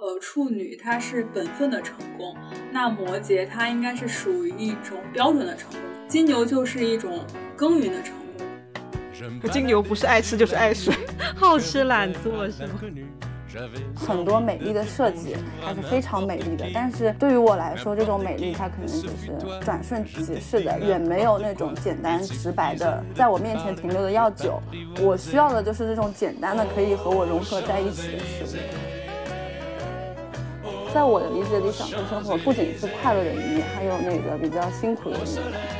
呃，处女它是本分的成功，那摩羯它应该是属于一种标准的成功，金牛就是一种耕耘的成功。金牛不是爱吃就是爱睡，好吃懒做是吗？很多美丽的设计还是非常美丽的，但是对于我来说，这种美丽它可能只是转瞬即逝的，远没有那种简单直白的在我面前停留的要久。我需要的就是这种简单的可以和我融合在一起的事物。在我的理解里，享受生活不仅是快乐的一面，还有那个比较辛苦的一面。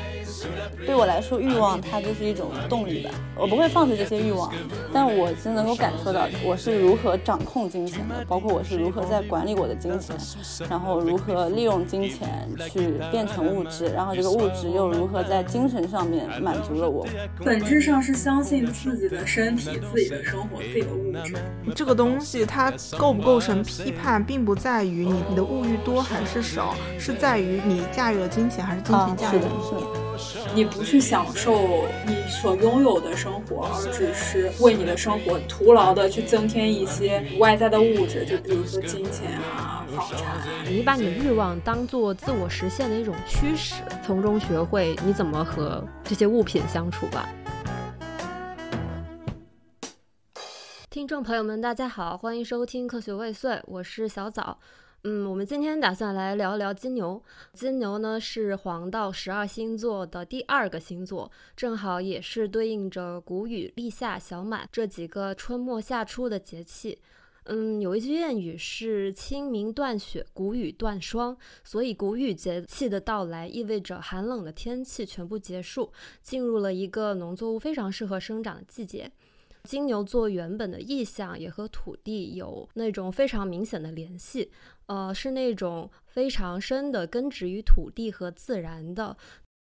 对我来说，欲望它就是一种动力吧。我不会放弃这些欲望，但我其实能够感受到我是如何掌控金钱的，包括我是如何在管理我的金钱，然后如何利用金钱去变成物质，然后这个物质又如何在精神上面满足了我。本质上是相信自己的身体、自己的生活、自己的物质。这个东西它构不构成批判，并不在于你你的物欲多还是少，是在于你驾驭了金钱还是金钱驾驭了你。你不去享受你所拥有的生活，而只是为你的生活徒劳的去增添一些外在的物质，就比如说金钱啊、房产。你把你的欲望当做自我实现的一种驱使，从中学会你怎么和这些物品相处吧。听众朋友们，大家好，欢迎收听《科学未遂》，我是小枣。嗯，我们今天打算来聊聊金牛。金牛呢是黄道十二星座的第二个星座，正好也是对应着谷雨、立夏、小满这几个春末夏初的节气。嗯，有一句谚语是“清明断雪，谷雨断霜”，所以谷雨节气的到来意味着寒冷的天气全部结束，进入了一个农作物非常适合生长的季节。金牛座原本的意象也和土地有那种非常明显的联系。呃，是那种非常深的根植于土地和自然的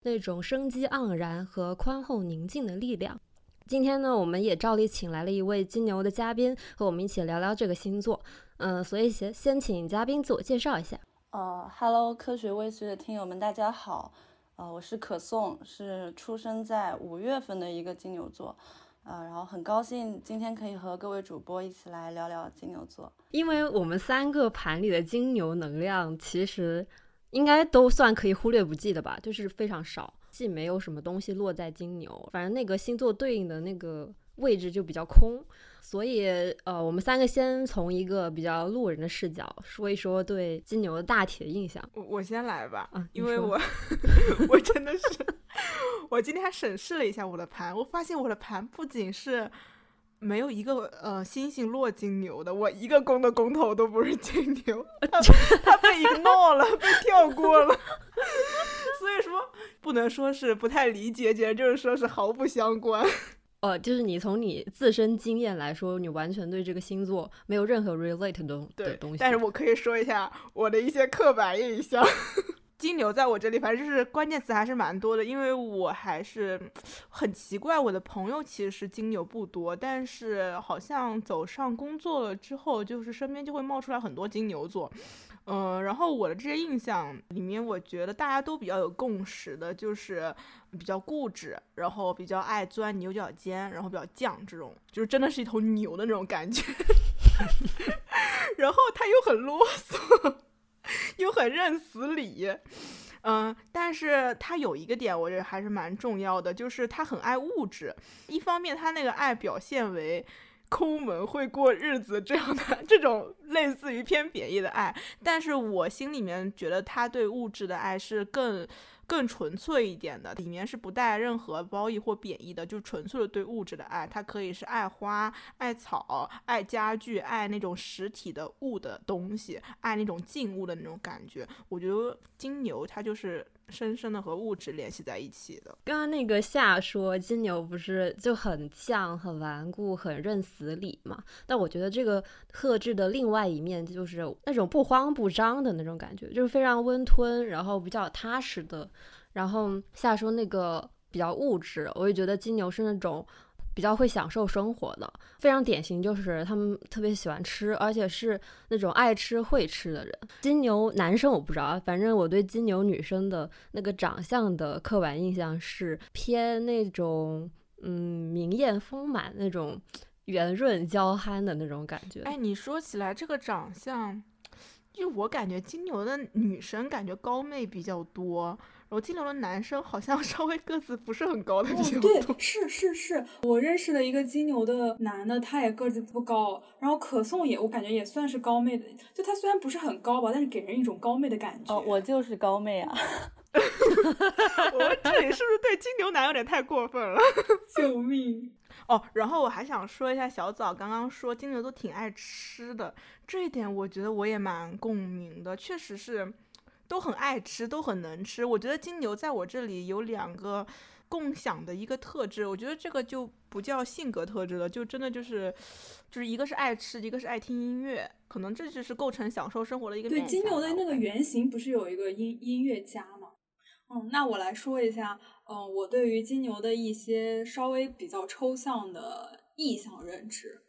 那种生机盎然和宽厚宁静的力量。今天呢，我们也照例请来了一位金牛的嘉宾，和我们一起聊聊这个星座。嗯，所以先先请嘉宾自我介绍一下。呃哈喽，科学微随的听友们，大家好。呃，我是可颂，是出生在五月份的一个金牛座。啊，然后很高兴今天可以和各位主播一起来聊聊金牛座，因为我们三个盘里的金牛能量其实应该都算可以忽略不计的吧，就是非常少，既没有什么东西落在金牛，反正那个星座对应的那个位置就比较空。所以，呃，我们三个先从一个比较路人的视角说一说对金牛的大体的印象。我我先来吧，啊，因为我 我真的是，我今天还审视了一下我的盘，我发现我的盘不仅是没有一个呃星星落金牛的，我一个宫的宫头都不是金牛，他被 ignore 了，被跳过了，所以说不能说是不太理解，简直就是说是毫不相关。呃，就是你从你自身经验来说，你完全对这个星座没有任何 relate 的的东西。但是我可以说一下我的一些刻板印象。金牛在我这里，反正就是关键词还是蛮多的，因为我还是很奇怪，我的朋友其实是金牛不多，但是好像走上工作了之后，就是身边就会冒出来很多金牛座。嗯，然后我的这些印象里面，我觉得大家都比较有共识的，就是比较固执，然后比较爱钻牛角尖，然后比较犟，这种就是真的是一头牛的那种感觉。然后他又很啰嗦，又很认死理。嗯，但是他有一个点，我觉得还是蛮重要的，就是他很爱物质。一方面，他那个爱表现为。抠门会过日子这样的这种类似于偏贬义的爱，但是我心里面觉得他对物质的爱是更更纯粹一点的，里面是不带任何褒义或贬义的，就纯粹的对物质的爱。它可以是爱花、爱草、爱家具、爱那种实体的物的东西，爱那种静物的那种感觉。我觉得金牛它就是。深深的和物质联系在一起的。刚刚那个夏说金牛不是就很犟、很顽固、很认死理嘛？但我觉得这个特质的另外一面就是那种不慌不张的那种感觉，就是非常温吞，然后比较踏实的。然后夏说那个比较物质，我也觉得金牛是那种。比较会享受生活的，非常典型就是他们特别喜欢吃，而且是那种爱吃会吃的人。金牛男生我不知道，反正我对金牛女生的那个长相的刻板印象是偏那种嗯明艳丰满那种圆润娇憨的那种感觉。哎，你说起来这个长相，就我感觉金牛的女生感觉高妹比较多，然后金牛的男生好像 稍微个子不是很高的比较多。对，是是是，我认识的一个金牛的男的，他也个子不高，然后可颂也我感觉也算是高妹的，就他虽然不是很高吧，但是给人一种高妹的感觉。哦，我就是高妹啊。我们这里是不是对金牛男有点太过分了？救命！哦，然后我还想说一下，小枣刚刚说金牛都挺爱吃的，这一点我觉得我也蛮共鸣的，确实是都很爱吃，都很能吃。我觉得金牛在我这里有两个共享的一个特质，我觉得这个就不叫性格特质了，就真的就是就是一个是爱吃，一个是爱听音乐，可能这就是构成享受生活的一个。对，金牛的那个原型不是有一个音音乐家吗？嗯，那我来说一下，嗯，我对于金牛的一些稍微比较抽象的意向认知。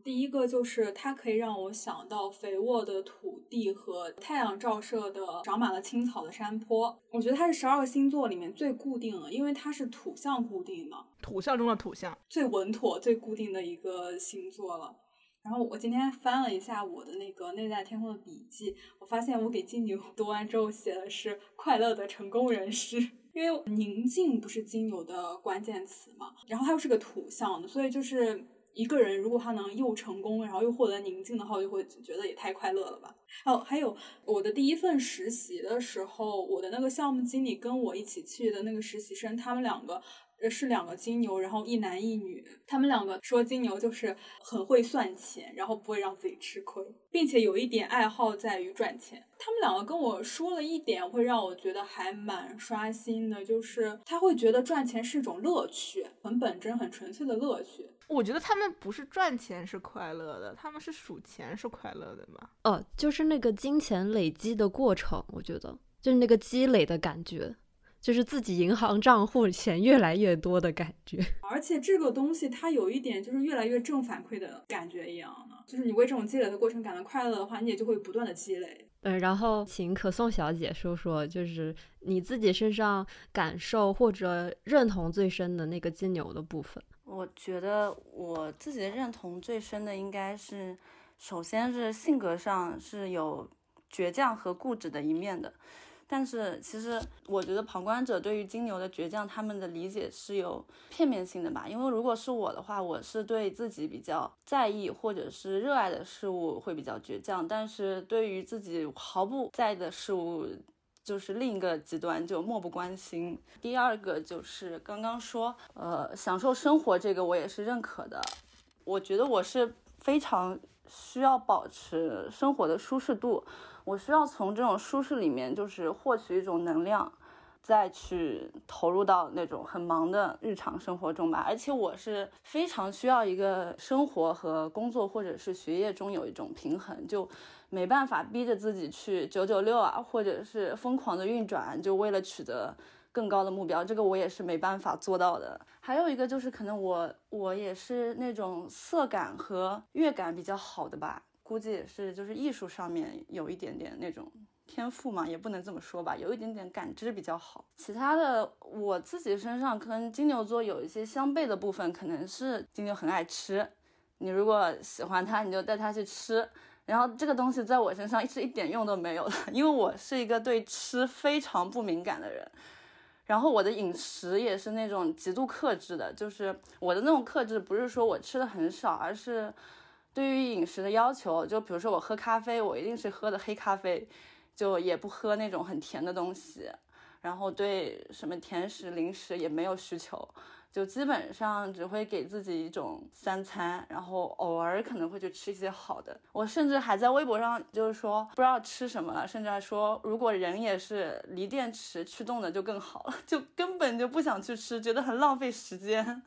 嗯，第一个就是它可以让我想到肥沃的土地和太阳照射的长满了青草的山坡。我觉得它是十二个星座里面最固定的，因为它是土象固定的，土象中的土象，最稳妥、最固定的一个星座了。然后我今天翻了一下我的那个内在天空的笔记，我发现我给金牛读完之后写的是快乐的成功人士，因为宁静不是金牛的关键词嘛，然后它又是个土象的，所以就是一个人如果他能又成功，然后又获得宁静的话，我就会觉得也太快乐了吧。哦，还有我的第一份实习的时候，我的那个项目经理跟我一起去的那个实习生，他们两个。是两个金牛，然后一男一女。他们两个说金牛就是很会算钱，然后不会让自己吃亏，并且有一点爱好在于赚钱。他们两个跟我说了一点，会让我觉得还蛮刷新的，就是他会觉得赚钱是一种乐趣，很本真、很纯粹的乐趣。我觉得他们不是赚钱是快乐的，他们是数钱是快乐的吧？哦，就是那个金钱累积的过程，我觉得就是那个积累的感觉。就是自己银行账户钱越来越多的感觉，而且这个东西它有一点就是越来越正反馈的感觉一样的，就是你为这种积累的过程感到快乐的话，你也就会不断的积累。嗯，然后请可颂小姐说说，就是你自己身上感受或者认同最深的那个金牛的部分。我觉得我自己的认同最深的应该是，首先是性格上是有倔强和固执的一面的。但是其实我觉得旁观者对于金牛的倔强，他们的理解是有片面性的吧。因为如果是我的话，我是对自己比较在意或者是热爱的事物会比较倔强，但是对于自己毫不在意的事物，就是另一个极端，就漠不关心。第二个就是刚刚说，呃，享受生活这个我也是认可的。我觉得我是非常需要保持生活的舒适度。我需要从这种舒适里面，就是获取一种能量，再去投入到那种很忙的日常生活中吧。而且我是非常需要一个生活和工作或者是学业中有一种平衡，就没办法逼着自己去九九六啊，或者是疯狂的运转，就为了取得更高的目标。这个我也是没办法做到的。还有一个就是可能我我也是那种色感和乐感比较好的吧。估计也是，就是艺术上面有一点点那种天赋嘛，也不能这么说吧，有一点点感知比较好。其他的，我自己身上跟金牛座有一些相悖的部分，可能是金牛很爱吃，你如果喜欢他，你就带他去吃。然后这个东西在我身上是一点用都没有的，因为我是一个对吃非常不敏感的人，然后我的饮食也是那种极度克制的，就是我的那种克制不是说我吃的很少，而是。对于饮食的要求，就比如说我喝咖啡，我一定是喝的黑咖啡，就也不喝那种很甜的东西。然后对什么甜食、零食也没有需求，就基本上只会给自己一种三餐，然后偶尔可能会去吃一些好的。我甚至还在微博上就是说不知道吃什么了，甚至还说如果人也是锂电池驱动的就更好了，就根本就不想去吃，觉得很浪费时间。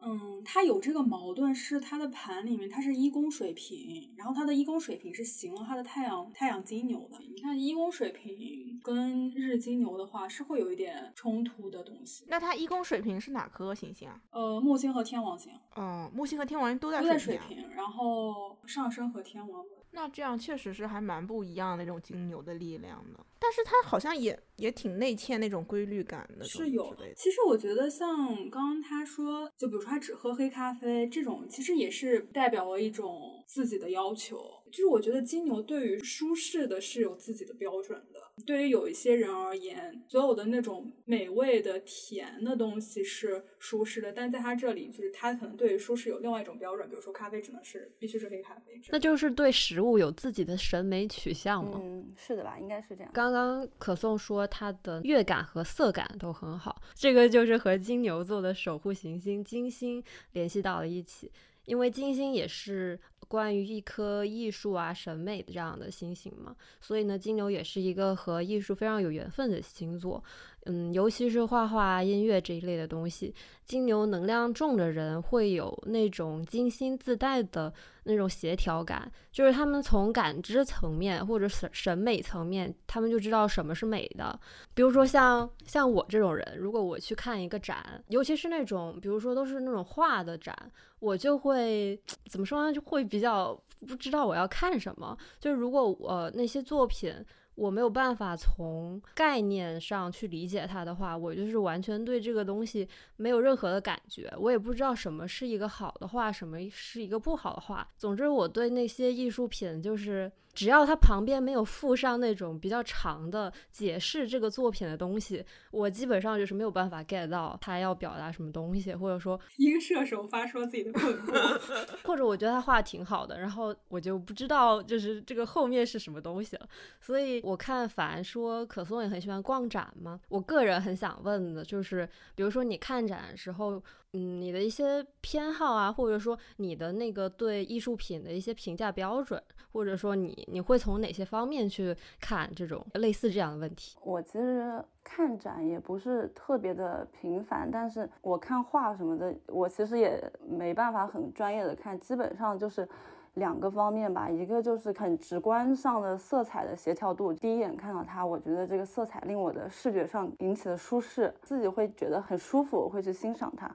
嗯，他有这个矛盾，是他的盘里面，他是一宫水平，然后他的一宫水平是行了他的太阳太阳金牛的。你看一宫水平跟日金牛的话，是会有一点冲突的东西。那他一宫水平是哪颗行星啊？呃，木星和天王星。嗯，木星和天王星都在水平，然后上升和天王。那这样确实是还蛮不一样的那种金牛的力量的，但是他好像也也挺内嵌那种规律感的，是有的。其实我觉得像刚刚他说，就比如说他只喝黑咖啡这种，其实也是代表了一种自己的要求。就是我觉得金牛对于舒适的是有自己的标准的。对于有一些人而言，所有的那种美味的甜的东西是舒适的，但在他这里，就是他可能对于舒适有另外一种标准，比如说咖啡只能是必须是黑咖啡。那就是对食物有自己的审美取向吗？嗯，是的吧，应该是这样。刚刚可颂说他的乐感和色感都很好，这个就是和金牛座的守护行星金星联系到了一起。因为金星也是关于一颗艺术啊、审美的这样的星星嘛，所以呢，金牛也是一个和艺术非常有缘分的星座。嗯，尤其是画画、音乐这一类的东西，金牛能量重的人会有那种金星自带的那种协调感，就是他们从感知层面或者审审美层面，他们就知道什么是美的。比如说像像我这种人，如果我去看一个展，尤其是那种比如说都是那种画的展，我就会怎么说呢？就会比较不知道我要看什么。就是如果我那些作品。我没有办法从概念上去理解它的话，我就是完全对这个东西没有任何的感觉，我也不知道什么是一个好的画，什么是一个不好的画。总之，我对那些艺术品就是。只要它旁边没有附上那种比较长的解释这个作品的东西，我基本上就是没有办法 get 到他要表达什么东西，或者说一个射手发说自己的困惑，或者我觉得他画的挺好的，然后我就不知道就是这个后面是什么东西了。所以我看凡说可颂也很喜欢逛展嘛，我个人很想问的就是，比如说你看展的时候。嗯，你的一些偏好啊，或者说你的那个对艺术品的一些评价标准，或者说你你会从哪些方面去看这种类似这样的问题？我其实看展也不是特别的频繁，但是我看画什么的，我其实也没办法很专业的看，基本上就是两个方面吧，一个就是很直观上的色彩的协调度，第一眼看到它，我觉得这个色彩令我的视觉上引起了舒适，自己会觉得很舒服，我会去欣赏它。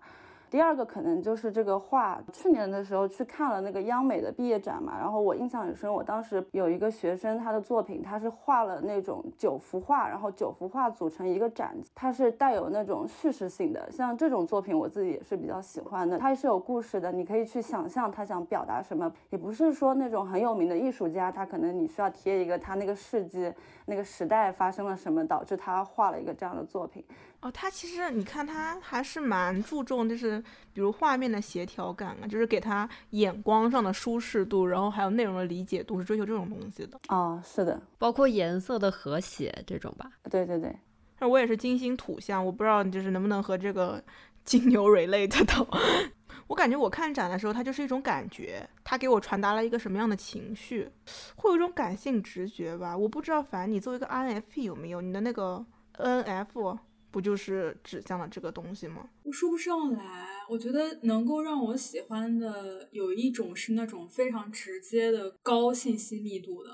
第二个可能就是这个画，去年的时候去看了那个央美的毕业展嘛，然后我印象很深，我当时有一个学生，他的作品他是画了那种九幅画，然后九幅画组成一个展，它是带有那种叙事性的，像这种作品我自己也是比较喜欢的，它是有故事的，你可以去想象他想表达什么，也不是说那种很有名的艺术家，他可能你需要贴一个他那个事迹、那个时代发生了什么，导致他画了一个这样的作品。哦，他其实你看，他还是蛮注重，就是比如画面的协调感啊，就是给他眼光上的舒适度，然后还有内容的理解度，是追求这种东西的。哦，是的，包括颜色的和谐这种吧。对对对，那我也是金星土象，我不知道就是能不能和这个 金牛 relate 到。我感觉我看展的时候，它就是一种感觉，它给我传达了一个什么样的情绪，会有一种感性直觉吧。我不知道，反正你作为一个 INFP 有没有你的那个 NF。不就是指向了这个东西吗？我说不上来。我觉得能够让我喜欢的有一种是那种非常直接的高信息密度的，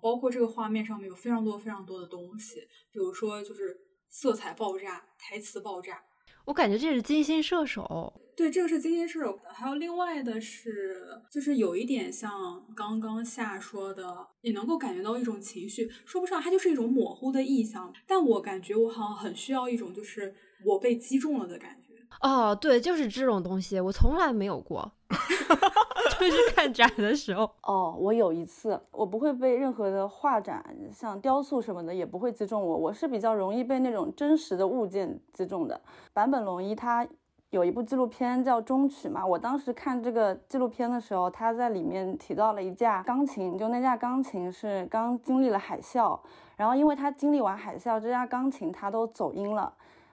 包括这个画面上面有非常多非常多的东西，比如说就是色彩爆炸、台词爆炸。我感觉这是金星射手。对，这个是金星射手，还有另外的是，就是有一点像刚刚夏说的，你能够感觉到一种情绪，说不上，它就是一种模糊的意象。但我感觉我好像很需要一种，就是我被击中了的感觉。哦，对，就是这种东西，我从来没有过，出去看展的时候。哦，我有一次，我不会被任何的画展，像雕塑什么的，也不会击中我。我是比较容易被那种真实的物件击中的。坂本龙一他。有一部纪录片叫《中曲》嘛，我当时看这个纪录片的时候，他在里面提到了一架钢琴，就那架钢琴是刚经历了海啸，然后因为他经历完海啸，这架钢琴它都走音了。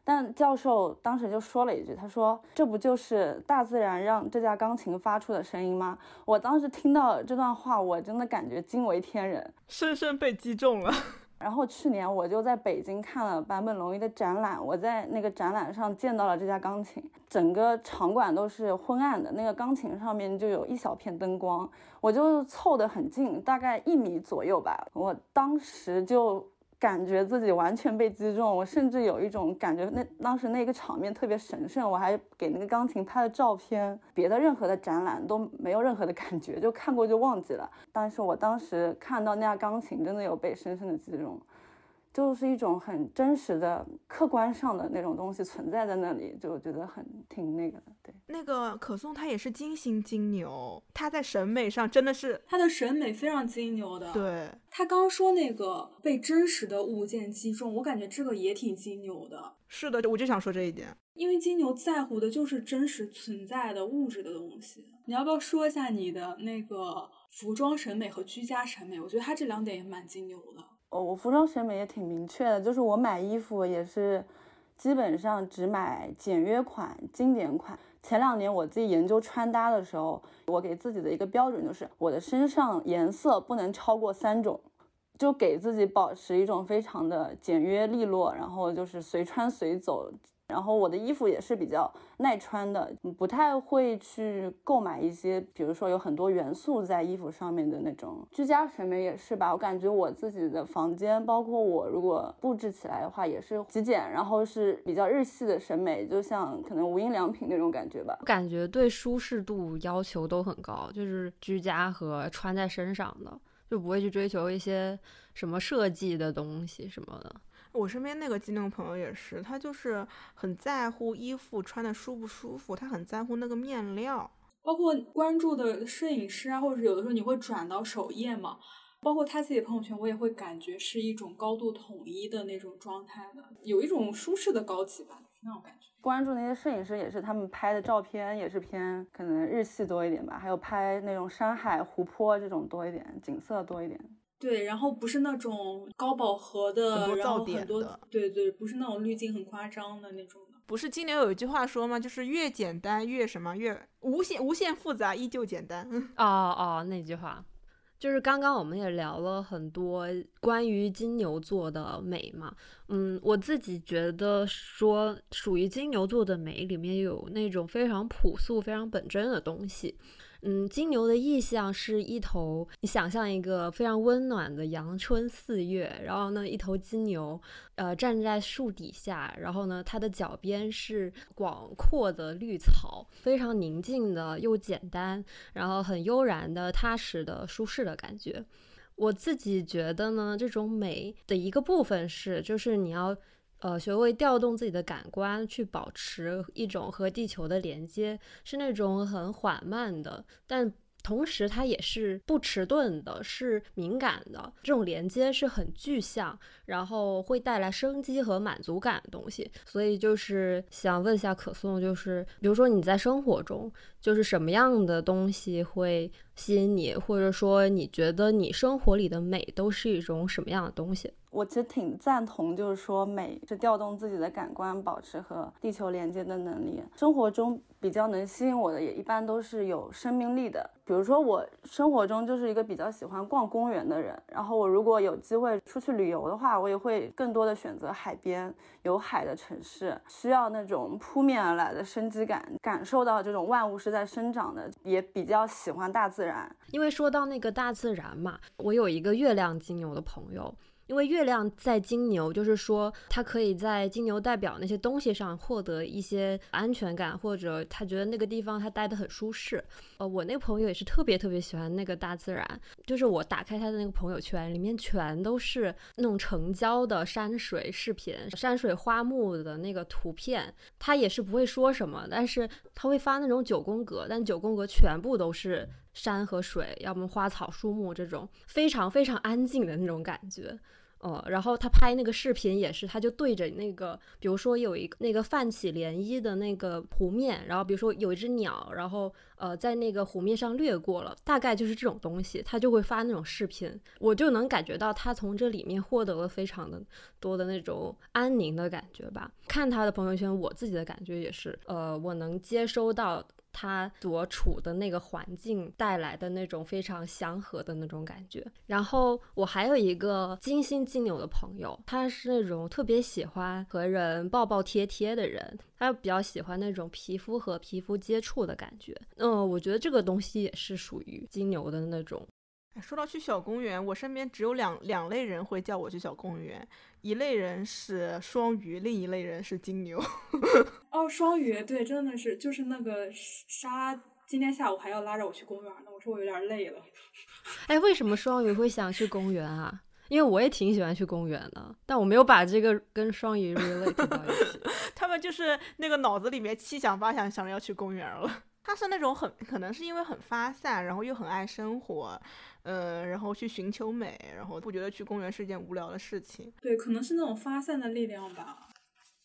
但教授当时就说了一句，他说：“这不就是大自然让这架钢琴发出的声音吗？”我当时听到这段话，我真的感觉惊为天人，深深被击中了。然后去年我就在北京看了坂本龙一的展览，我在那个展览上见到了这架钢琴，整个场馆都是昏暗的，那个钢琴上面就有一小片灯光，我就凑得很近，大概一米左右吧，我当时就。感觉自己完全被击中，我甚至有一种感觉，那当时那个场面特别神圣，我还给那个钢琴拍了照片。别的任何的展览都没有任何的感觉，就看过就忘记了。但是我当时看到那架钢琴，真的有被深深的击中。就是一种很真实的、客观上的那种东西存在在那里，就觉得很挺那个的。对，那个可颂他也是金星金牛，他在审美上真的是他的审美非常金牛的。对，他刚说那个被真实的物件击中，我感觉这个也挺金牛的。是的，我就想说这一点，因为金牛在乎的就是真实存在的物质的东西。你要不要说一下你的那个服装审美和居家审美？我觉得他这两点也蛮金牛的。哦，我服装审美也挺明确的，就是我买衣服也是基本上只买简约款、经典款。前两年我自己研究穿搭的时候，我给自己的一个标准就是我的身上颜色不能超过三种，就给自己保持一种非常的简约利落，然后就是随穿随走。然后我的衣服也是比较耐穿的，不太会去购买一些，比如说有很多元素在衣服上面的那种。居家审美也是吧，我感觉我自己的房间，包括我如果布置起来的话，也是极简，然后是比较日系的审美，就像可能无印良品那种感觉吧。感觉对舒适度要求都很高，就是居家和穿在身上的，就不会去追求一些什么设计的东西什么的。我身边那个金牛朋友也是，他就是很在乎衣服穿的舒不舒服，他很在乎那个面料，包括关注的摄影师啊，或者是有的时候你会转到首页嘛，包括他自己的朋友圈，我也会感觉是一种高度统一的那种状态的，有一种舒适的高级吧，那种感觉。关注那些摄影师也是，他们拍的照片也是偏可能日系多一点吧，还有拍那种山海、湖泊这种多一点，景色多一点。对，然后不是那种高饱和的，然后很多的，对对，不是那种滤镜很夸张的那种的。不是金牛有一句话说吗？就是越简单越什么越无限无限复杂依旧简单。哦哦，那句话，就是刚刚我们也聊了很多关于金牛座的美嘛。嗯，我自己觉得说属于金牛座的美里面有那种非常朴素、非常本真的东西。嗯，金牛的意象是一头，你想象一个非常温暖的阳春四月，然后呢，一头金牛，呃，站在树底下，然后呢，它的脚边是广阔的绿草，非常宁静的又简单，然后很悠然的、踏实的、舒适的感觉。我自己觉得呢，这种美的一个部分是，就是你要。呃，学会调动自己的感官，去保持一种和地球的连接，是那种很缓慢的，但同时它也是不迟钝的，是敏感的。这种连接是很具象，然后会带来生机和满足感的东西。所以就是想问一下可颂，就是比如说你在生活中，就是什么样的东西会吸引你，或者说你觉得你生活里的美都是一种什么样的东西？我其实挺赞同，就是说美是调动自己的感官，保持和地球连接的能力。生活中比较能吸引我的，也一般都是有生命力的。比如说，我生活中就是一个比较喜欢逛公园的人。然后我如果有机会出去旅游的话，我也会更多的选择海边有海的城市，需要那种扑面而来的生机感，感受到这种万物是在在生长的。也比较喜欢大自然，因为说到那个大自然嘛，我有一个月亮金牛的朋友。因为月亮在金牛，就是说他可以在金牛代表那些东西上获得一些安全感，或者他觉得那个地方他待得很舒适。呃，我那个朋友也是特别特别喜欢那个大自然，就是我打开他的那个朋友圈，里面全都是那种成交的山水视频、山水花木的那个图片。他也是不会说什么，但是他会发那种九宫格，但九宫格全部都是山和水，要么花草树木这种非常非常安静的那种感觉。呃，然后他拍那个视频也是，他就对着那个，比如说有一个那个泛起涟漪的那个湖面，然后比如说有一只鸟，然后呃在那个湖面上掠过了，大概就是这种东西，他就会发那种视频，我就能感觉到他从这里面获得了非常的多的那种安宁的感觉吧。看他的朋友圈，我自己的感觉也是，呃，我能接收到。他所处的那个环境带来的那种非常祥和的那种感觉。然后我还有一个金星金牛的朋友，他是那种特别喜欢和人抱抱贴贴的人，他比较喜欢那种皮肤和皮肤接触的感觉。嗯，我觉得这个东西也是属于金牛的那种。说到去小公园，我身边只有两两类人会叫我去小公园。一类人是双鱼，另一类人是金牛。哦，双鱼，对，真的是，就是那个沙，今天下午还要拉着我去公园呢。我说我有点累了。哎，为什么双鱼会想去公园啊？因为我也挺喜欢去公园的，但我没有把这个跟双鱼 relate 到一起。他们就是那个脑子里面七想八想，想着要去公园了。他是那种很可能是因为很发散，然后又很爱生活，嗯，然后去寻求美，然后不觉得去公园是一件无聊的事情。对，可能是那种发散的力量吧。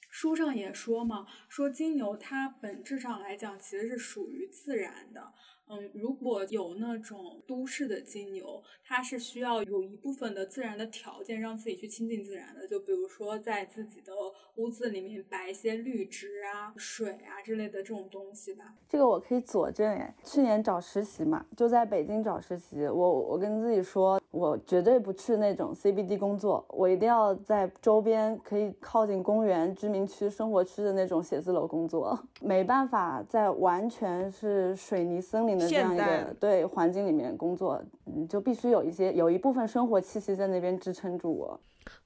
书上也说嘛，说金牛它本质上来讲其实是属于自然的。嗯，如果有那种都市的金牛，它是需要有一部分的自然的条件让自己去亲近自然的，就比如说在自己的屋子里面摆一些绿植啊、水啊之类的这种东西吧。这个我可以佐证哎，去年找实习嘛，就在北京找实习，我我跟自己说，我绝对不去那种 CBD 工作，我一定要在周边可以靠近公园、居民区、生活区的那种写字楼工作，没办法在完全是水泥森林。这样一个对环境里面工作，你就必须有一些有一部分生活气息在那边支撑住我。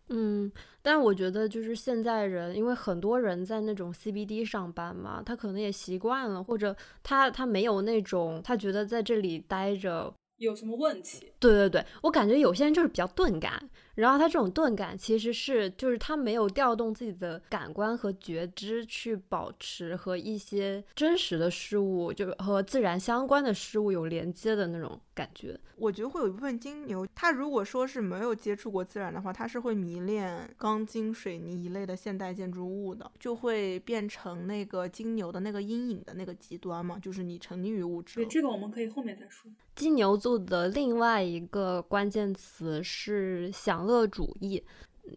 嗯，但我觉得就是现在人，因为很多人在那种 CBD 上班嘛，他可能也习惯了，或者他他没有那种他觉得在这里待着有什么问题。对对对，我感觉有些人就是比较钝感。然后他这种钝感其实是，就是他没有调动自己的感官和觉知去保持和一些真实的事物，就和自然相关的事物有连接的那种感觉。我觉得会有一部分金牛，他如果说是没有接触过自然的话，他是会迷恋钢筋水泥一类的现代建筑物的，就会变成那个金牛的那个阴影的那个极端嘛，就是你沉溺于物质。对，这个我们可以后面再说。金牛座的另外一个关键词是享。乐主义，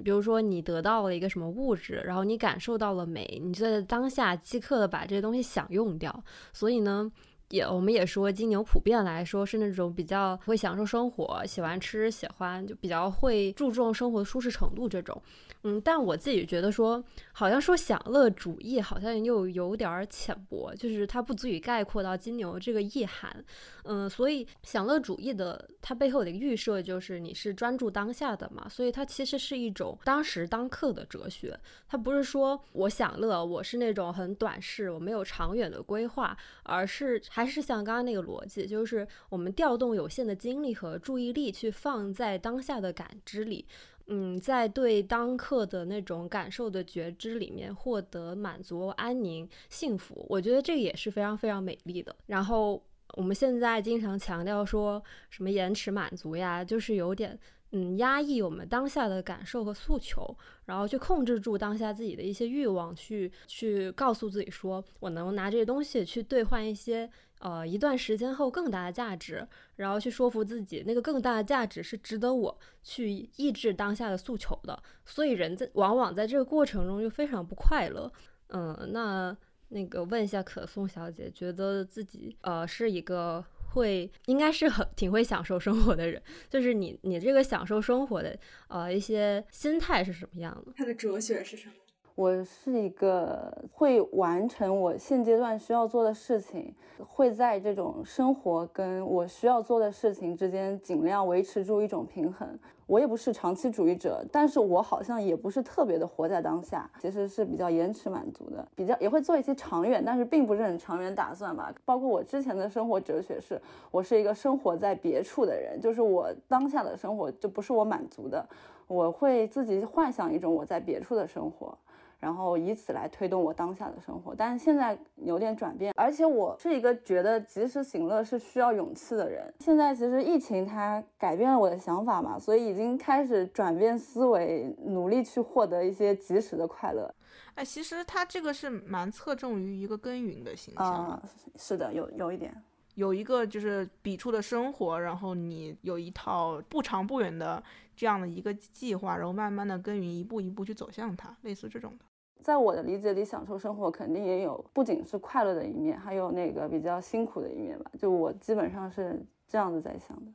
比如说你得到了一个什么物质，然后你感受到了美，你就在当下即刻的把这些东西享用掉。所以呢，也我们也说金牛普遍来说是那种比较会享受生活，喜欢吃，喜欢就比较会注重生活的舒适程度这种。嗯，但我自己觉得说，好像说享乐主义好像又有点儿浅薄，就是它不足以概括到金牛这个意涵。嗯，所以享乐主义的它背后的一个预设就是你是专注当下的嘛，所以它其实是一种当时当刻的哲学。它不是说我享乐，我是那种很短视，我没有长远的规划，而是还是像刚刚那个逻辑，就是我们调动有限的精力和注意力去放在当下的感知里。嗯，在对当刻的那种感受的觉知里面获得满足、安宁、幸福，我觉得这也是非常非常美丽的。然后我们现在经常强调说什么延迟满足呀，就是有点嗯压抑我们当下的感受和诉求，然后去控制住当下自己的一些欲望，去去告诉自己说我能拿这些东西去兑换一些。呃，一段时间后更大的价值，然后去说服自己，那个更大的价值是值得我去抑制当下的诉求的。所以人在往往在这个过程中就非常不快乐。嗯，那那个问一下可颂小姐，觉得自己呃是一个会应该是很挺会享受生活的人，就是你你这个享受生活的呃一些心态是什么样的？他的哲学是什么？我是一个会完成我现阶段需要做的事情，会在这种生活跟我需要做的事情之间尽量维持住一种平衡。我也不是长期主义者，但是我好像也不是特别的活在当下，其实是比较延迟满足的，比较也会做一些长远，但是并不是很长远打算吧。包括我之前的生活哲学是，我是一个生活在别处的人，就是我当下的生活就不是我满足的，我会自己幻想一种我在别处的生活。然后以此来推动我当下的生活，但是现在有点转变，而且我是一个觉得及时行乐是需要勇气的人。现在其实疫情它改变了我的想法嘛，所以已经开始转变思维，努力去获得一些及时的快乐。哎，其实他这个是蛮侧重于一个耕耘的形象啊，是的，有有一点，有一个就是笔触的生活，然后你有一套不长不远的这样的一个计划，然后慢慢的耕耘，一步一步去走向它，类似这种的。在我的理解里，享受生活肯定也有不仅是快乐的一面，还有那个比较辛苦的一面吧。就我基本上是这样子在想的。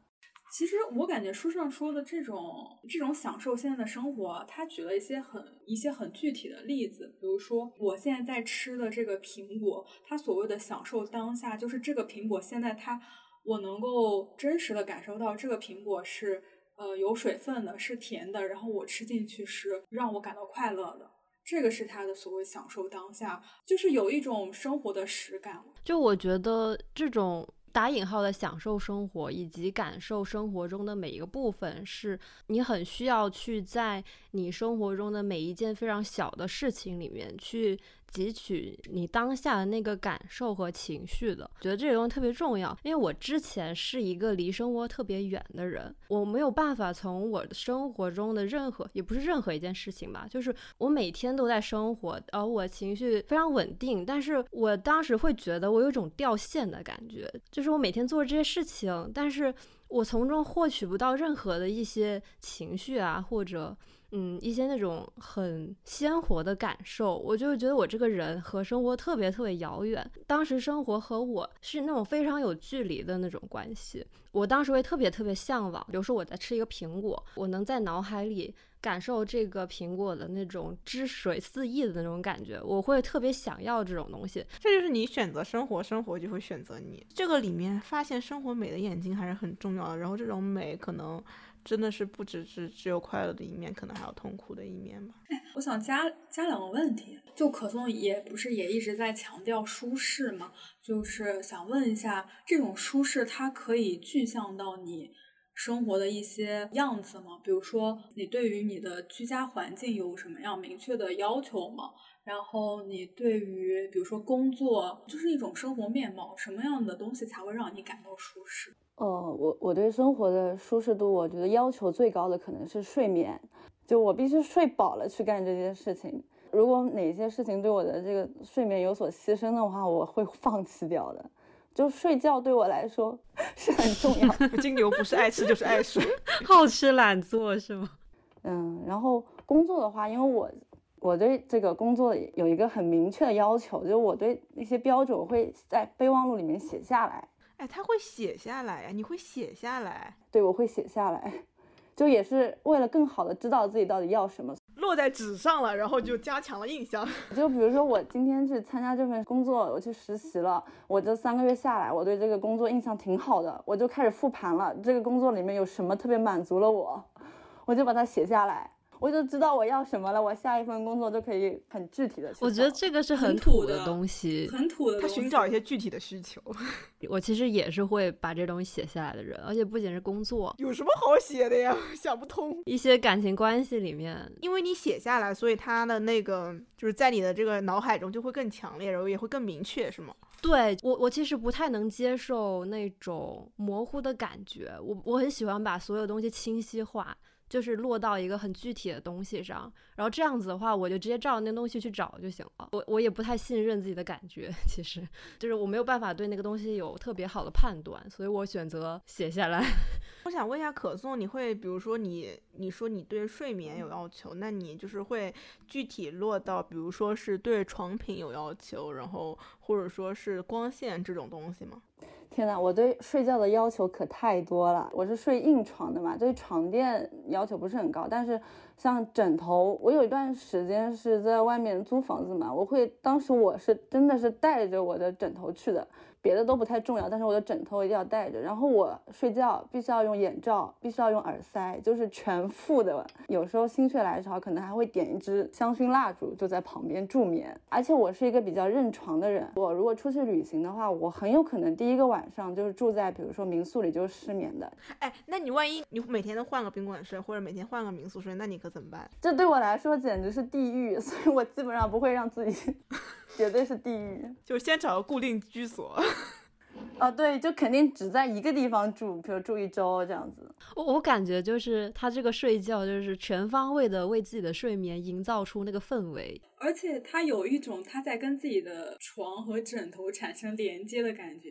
其实我感觉书上说的这种这种享受现在的生活，他举了一些很一些很具体的例子，比如说我现在在吃的这个苹果，它所谓的享受当下，就是这个苹果现在它我能够真实的感受到这个苹果是呃有水分的，是甜的，然后我吃进去是让我感到快乐的。这个是他的所谓享受当下，就是有一种生活的实感。就我觉得这种打引号的享受生活以及感受生活中的每一个部分，是你很需要去在你生活中的每一件非常小的事情里面去。汲取你当下的那个感受和情绪的，觉得这个东西特别重要。因为我之前是一个离生活特别远的人，我没有办法从我的生活中的任何，也不是任何一件事情吧，就是我每天都在生活，而我情绪非常稳定，但是我当时会觉得我有一种掉线的感觉，就是我每天做这些事情，但是我从中获取不到任何的一些情绪啊，或者。嗯，一些那种很鲜活的感受，我就觉得我这个人和生活特别特别遥远。当时生活和我是那种非常有距离的那种关系。我当时会特别特别向往，比如说我在吃一个苹果，我能在脑海里感受这个苹果的那种汁水四溢的那种感觉，我会特别想要这种东西。这就是你选择生活，生活就会选择你。这个里面发现生活美的眼睛还是很重要的。然后这种美可能。真的是不只是只有快乐的一面，可能还有痛苦的一面吧。哎，我想加加两个问题，就可颂也不是也一直在强调舒适嘛，就是想问一下，这种舒适它可以具象到你生活的一些样子吗？比如说，你对于你的居家环境有什么样明确的要求吗？然后你对于比如说工作，就是一种生活面貌，什么样的东西才会让你感到舒适？哦，我我对生活的舒适度，我觉得要求最高的可能是睡眠，就我必须睡饱了去干这件事情。如果哪些事情对我的这个睡眠有所牺牲的话，我会放弃掉的。就睡觉对我来说 是很重要。金牛不是爱吃就是爱睡，好吃懒做是吗？嗯，然后工作的话，因为我我对这个工作有一个很明确的要求，就是我对那些标准我会在备忘录里面写下来。哎，他会写下来呀？你会写下来？对，我会写下来，就也是为了更好的知道自己到底要什么，落在纸上了，然后就加强了印象。就比如说我今天去参加这份工作，我去实习了，我这三个月下来，我对这个工作印象挺好的，我就开始复盘了，这个工作里面有什么特别满足了我，我就把它写下来。我就知道我要什么了，我下一份工作就可以很具体的。我觉得这个是很土的东西，很土的。他寻找一些具体的需求。我其实也是会把这东西写下来的人，而且不仅是工作，有什么好写的呀？想不通。一些感情关系里面，因为你写下来，所以他的那个就是在你的这个脑海中就会更强烈，然后也会更明确，是吗？对我，我其实不太能接受那种模糊的感觉，我我很喜欢把所有东西清晰化。就是落到一个很具体的东西上，然后这样子的话，我就直接照那东西去找就行了。我我也不太信任自己的感觉，其实就是我没有办法对那个东西有特别好的判断，所以我选择写下来。我想问一下可颂，你会比如说你你说你对睡眠有要求，那你就是会具体落到比如说是对床品有要求，然后或者说是光线这种东西吗？天哪，我对睡觉的要求可太多了。我是睡硬床的嘛，对床垫要求不是很高。但是像枕头，我有一段时间是在外面租房子嘛，我会当时我是真的是带着我的枕头去的。别的都不太重要，但是我的枕头一定要带着。然后我睡觉必须要用眼罩，必须要用耳塞，就是全副的。有时候心血来潮，可能还会点一支香薰蜡烛，就在旁边助眠。而且我是一个比较认床的人，我如果出去旅行的话，我很有可能第一个晚上就是住在比如说民宿里就是失眠的。哎，那你万一你每天都换个宾馆睡，或者每天换个民宿睡，那你可怎么办？这对我来说简直是地狱，所以我基本上不会让自己。绝对是地狱，就先找个固定居所。啊，对，就肯定只在一个地方住，比如住一周这样子。我我感觉就是他这个睡觉就是全方位的为自己的睡眠营造出那个氛围，而且他有一种他在跟自己的床和枕头产生连接的感觉。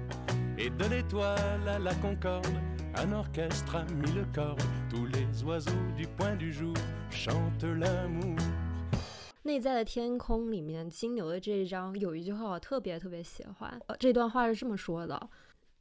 de l'étoile à la concorde un orchestre a mis le corps tous les oiseaux du point du jour chantent l'amour 内在的天空里面金牛的这一章有一句话我特别特别喜欢呃这段话是这么说的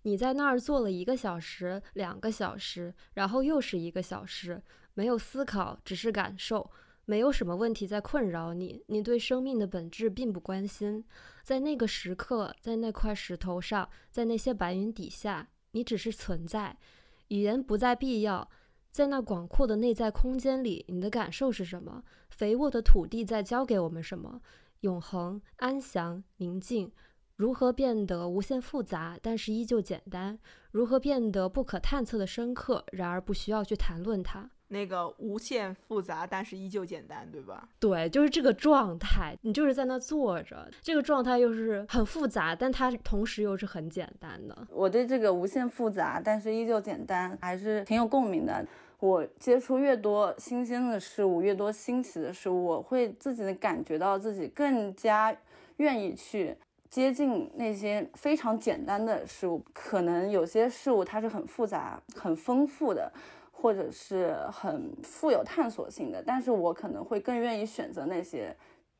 你在那儿坐了一个小时、两个小时，然后又是一个小时，没有思考，只是感受，没有什么问题在困扰你，你对生命的本质并不关心。在那个时刻，在那块石头上，在那些白云底下，你只是存在，语言不再必要。在那广阔的内在空间里，你的感受是什么？肥沃的土地在教给我们什么？永恒、安详、宁静，如何变得无限复杂，但是依旧简单？如何变得不可探测的深刻，然而不需要去谈论它？那个无限复杂，但是依旧简单，对吧？对，就是这个状态，你就是在那坐着，这个状态又是很复杂，但它同时又是很简单的。我对这个无限复杂，但是依旧简单，还是挺有共鸣的。我接触越多新鲜的事物，越多新奇的事物，我会自己的感觉到自己更加愿意去接近那些非常简单的事物。可能有些事物它是很复杂、很丰富的。或者是很富有探索性的，但是我可能会更愿意选择那些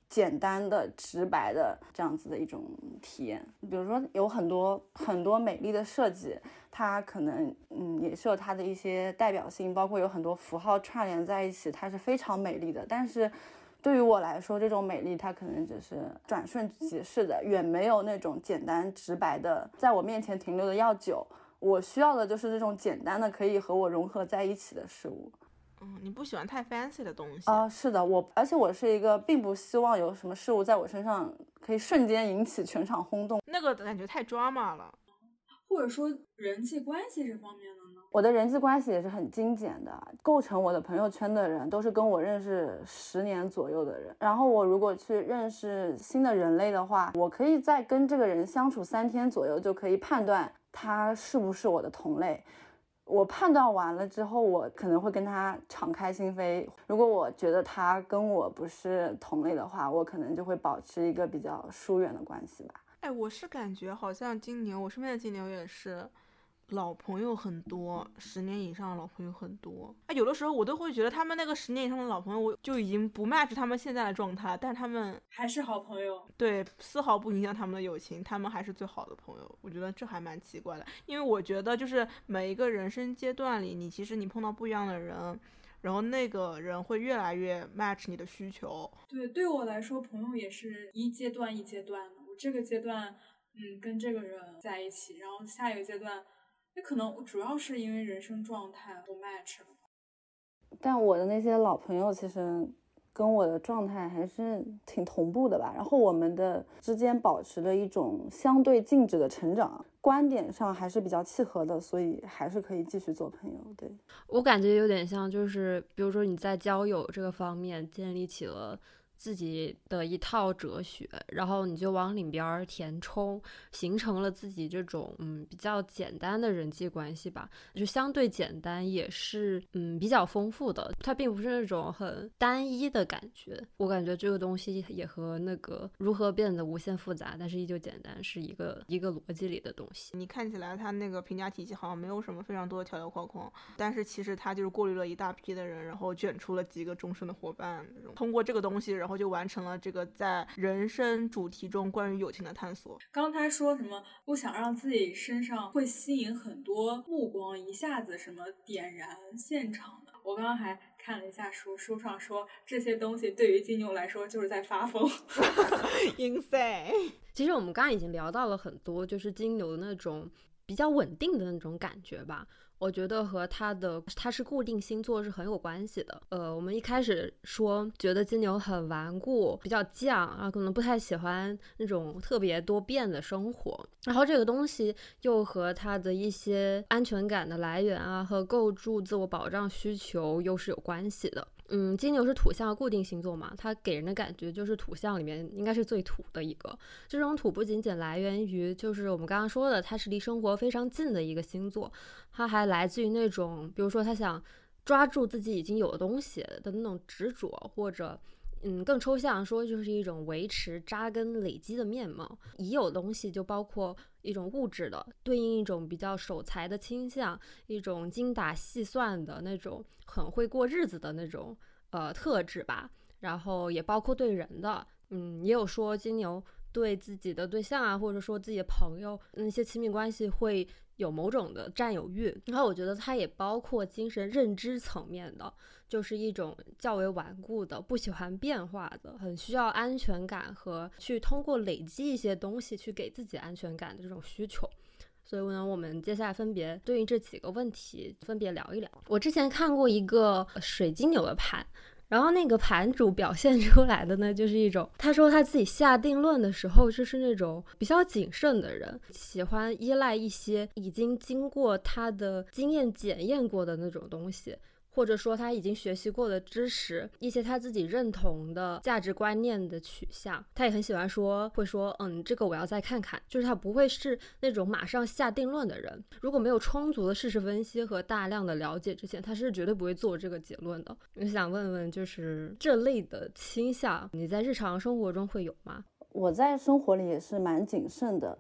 简单的、直白的这样子的一种体验。比如说，有很多很多美丽的设计，它可能嗯也是有它的一些代表性，包括有很多符号串联在一起，它是非常美丽的。但是对于我来说，这种美丽它可能只是转瞬即逝的，远没有那种简单直白的在我面前停留的要久。我需要的就是这种简单的可以和我融合在一起的事物。嗯，你不喜欢太 fancy 的东西啊？是的，我而且我是一个并不希望有什么事物在我身上可以瞬间引起全场轰动，那个感觉太 drama 了。或者说人际关系这方面的呢？我的人际关系也是很精简的，构成我的朋友圈的人都是跟我认识十年左右的人。然后我如果去认识新的人类的话，我可以在跟这个人相处三天左右就可以判断。他是不是我的同类？我判断完了之后，我可能会跟他敞开心扉。如果我觉得他跟我不是同类的话，我可能就会保持一个比较疏远的关系吧。哎，我是感觉好像金牛，我身边的金牛也是。老朋友很多，十年以上的老朋友很多。哎，有的时候我都会觉得他们那个十年以上的老朋友，我就已经不 match 他们现在的状态，但他们还是好朋友，对，丝毫不影响他们的友情，他们还是最好的朋友。我觉得这还蛮奇怪的，因为我觉得就是每一个人生阶段里，你其实你碰到不一样的人，然后那个人会越来越 match 你的需求。对，对我来说，朋友也是一阶段一阶段的。我这个阶段，嗯，跟这个人在一起，然后下一个阶段。那可能主要是因为人生状态不 match 了，但我的那些老朋友其实跟我的状态还是挺同步的吧。然后我们的之间保持着一种相对静止的成长，观点上还是比较契合的，所以还是可以继续做朋友。对我感觉有点像，就是比如说你在交友这个方面建立起了。自己的一套哲学，然后你就往里边填充，形成了自己这种嗯比较简单的人际关系吧，就相对简单，也是嗯比较丰富的。它并不是那种很单一的感觉。我感觉这个东西也和那个如何变得无限复杂，但是依旧简单是一个一个逻辑里的东西。你看起来它那个评价体系好像没有什么非常多的条条框框，但是其实它就是过滤了一大批的人，然后卷出了几个终身的伙伴。通过这个东西，然。然后就完成了这个在人生主题中关于友情的探索。刚才说什么不想让自己身上会吸引很多目光，一下子什么点燃现场的。我刚刚还看了一下书，书上说这些东西对于金牛来说就是在发疯。Insane。其实我们刚刚已经聊到了很多，就是金牛的那种比较稳定的那种感觉吧。我觉得和他的他是固定星座是很有关系的。呃，我们一开始说觉得金牛很顽固，比较犟啊，可能不太喜欢那种特别多变的生活。然后这个东西又和他的一些安全感的来源啊，和构筑自我保障需求又是有关系的。嗯，金牛是土象固定星座嘛，它给人的感觉就是土象里面应该是最土的一个。这种土不仅仅来源于，就是我们刚刚说的，它是离生活非常近的一个星座，它还来自于那种，比如说他想抓住自己已经有的东西的那种执着，或者。嗯，更抽象说，就是一种维持扎根累积的面貌。已有东西就包括一种物质的，对应一种比较守财的倾向，一种精打细算的那种，很会过日子的那种呃特质吧。然后也包括对人的，嗯，也有说金牛对自己的对象啊，或者说自己的朋友那些亲密关系会有某种的占有欲。然后我觉得它也包括精神认知层面的，就是一种较为顽固的、不喜欢变化的、很需要安全感和去通过累积一些东西去给自己安全感的这种需求。所以呢，我们接下来分别对应这几个问题分别聊一聊。我之前看过一个水晶牛的盘，然后那个盘主表现出来的呢，就是一种他说他自己下定论的时候，就是那种比较谨慎的人，喜欢依赖一些已经经过他的经验检验过的那种东西。或者说他已经学习过的知识，一些他自己认同的价值观念的取向，他也很喜欢说，会说，嗯，这个我要再看看。就是他不会是那种马上下定论的人。如果没有充足的事实分析和大量的了解之前，他是绝对不会做这个结论的。我想问问，就是这类的倾向，你在日常生活中会有吗？我在生活里也是蛮谨慎的。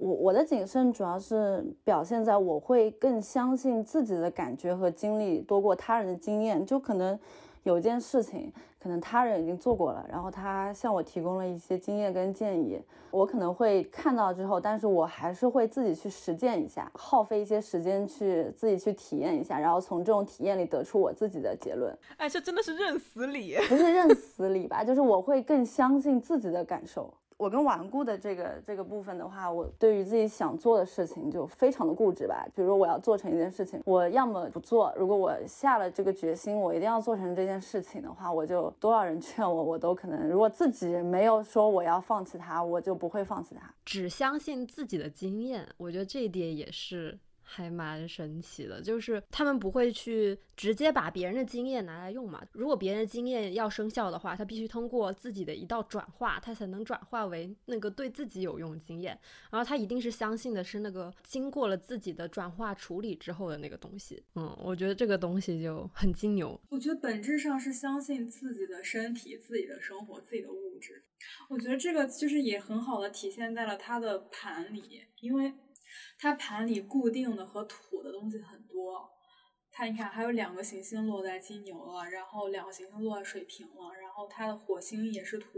我我的谨慎主要是表现在我会更相信自己的感觉和经历多过他人的经验，就可能有一件事情，可能他人已经做过了，然后他向我提供了一些经验跟建议，我可能会看到之后，但是我还是会自己去实践一下，耗费一些时间去自己去体验一下，然后从这种体验里得出我自己的结论。哎，这真的是认死理，不是认死理吧？就是我会更相信自己的感受。我跟顽固的这个这个部分的话，我对于自己想做的事情就非常的固执吧。比如说我要做成一件事情，我要么不做。如果我下了这个决心，我一定要做成这件事情的话，我就多少人劝我，我都可能。如果自己没有说我要放弃它，我就不会放弃它。只相信自己的经验，我觉得这一点也是。还蛮神奇的，就是他们不会去直接把别人的经验拿来用嘛。如果别人的经验要生效的话，他必须通过自己的一道转化，他才能转化为那个对自己有用的经验。然后他一定是相信的是那个经过了自己的转化处理之后的那个东西。嗯，我觉得这个东西就很金牛。我觉得本质上是相信自己的身体、自己的生活、自己的物质。我觉得这个就是也很好的体现在了他的盘里，因为。它盘里固定的和土的东西很多，看一看还有两个行星落在金牛了，然后两个行星落在水瓶了，然后它的火星也是土。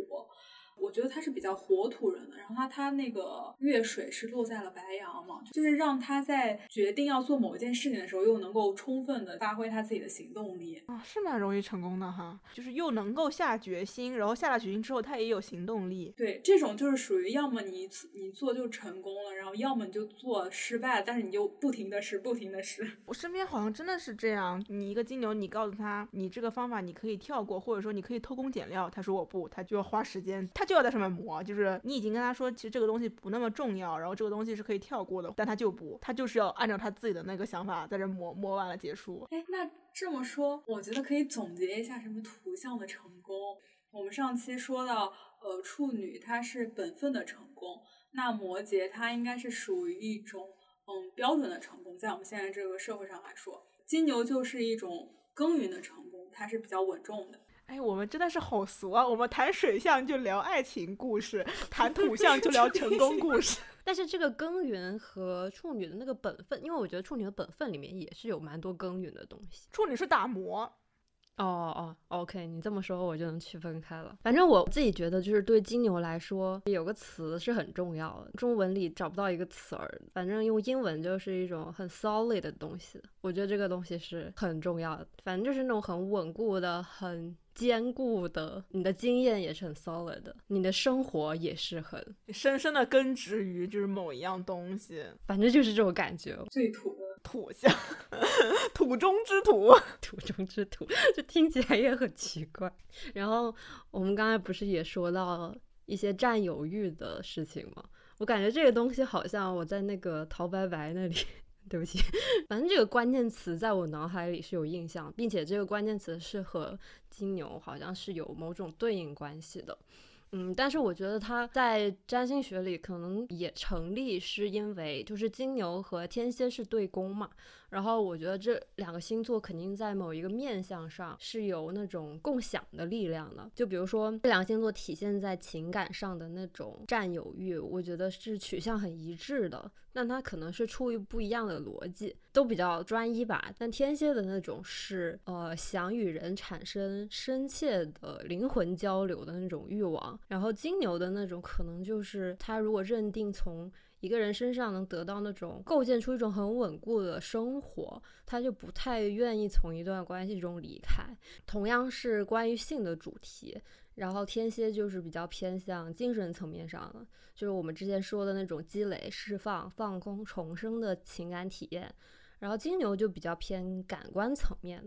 我觉得他是比较火土人的，然后他他那个月水是落在了白羊嘛，就是让他在决定要做某一件事情的时候，又能够充分的发挥他自己的行动力啊，是蛮容易成功的哈，就是又能够下决心，然后下了决心之后他也有行动力。对，这种就是属于要么你你做就成功了，然后要么你就做失败，但是你就不停的试，不停的试。我身边好像真的是这样，你一个金牛，你告诉他你这个方法你可以跳过，或者说你可以偷工减料，他说我不，他就要花时间，他。他就要在上面磨，就是你已经跟他说，其实这个东西不那么重要，然后这个东西是可以跳过的，但他就不，他就是要按照他自己的那个想法在这磨，磨完了结束。哎，那这么说，我觉得可以总结一下什么图像的成功。我们上期说到，呃，处女它是本分的成功，那摩羯它应该是属于一种嗯标准的成功，在我们现在这个社会上来说，金牛就是一种耕耘的成功，它是比较稳重的。哎，我们真的是好俗啊！我们谈水象就聊爱情故事，谈土象就聊成功故事。但是这个耕耘和处女的那个本分，因为我觉得处女的本分里面也是有蛮多耕耘的东西。处女是打磨。哦哦，OK，你这么说我就能区分开了。反正我自己觉得，就是对金牛来说，有个词是很重要的。中文里找不到一个词儿，反正用英文就是一种很 solid 的东西。我觉得这个东西是很重要的。反正就是那种很稳固的、很。坚固的，你的经验也是很 solid 的，你的生活也是很深深的根植于就是某一样东西，反正就是这种感觉。最土的土象，土中之土，土中之土，这听起来也很奇怪。然后我们刚才不是也说到一些占有欲的事情吗？我感觉这个东西好像我在那个陶白白那里。对不起，反正这个关键词在我脑海里是有印象，并且这个关键词是和金牛好像是有某种对应关系的。嗯，但是我觉得它在占星学里可能也成立，是因为就是金牛和天蝎是对宫嘛，然后我觉得这两个星座肯定在某一个面相上是有那种共享的力量的。就比如说这两个星座体现在情感上的那种占有欲，我觉得是取向很一致的。那它可能是出于不一样的逻辑，都比较专一吧。但天蝎的那种是呃想与人产生深切的灵魂交流的那种欲望，然后金牛的那种可能就是他如果认定从。一个人身上能得到那种构建出一种很稳固的生活，他就不太愿意从一段关系中离开。同样是关于性的主题，然后天蝎就是比较偏向精神层面上的，就是我们之前说的那种积累、释放、放空、重生的情感体验，然后金牛就比较偏感官层面。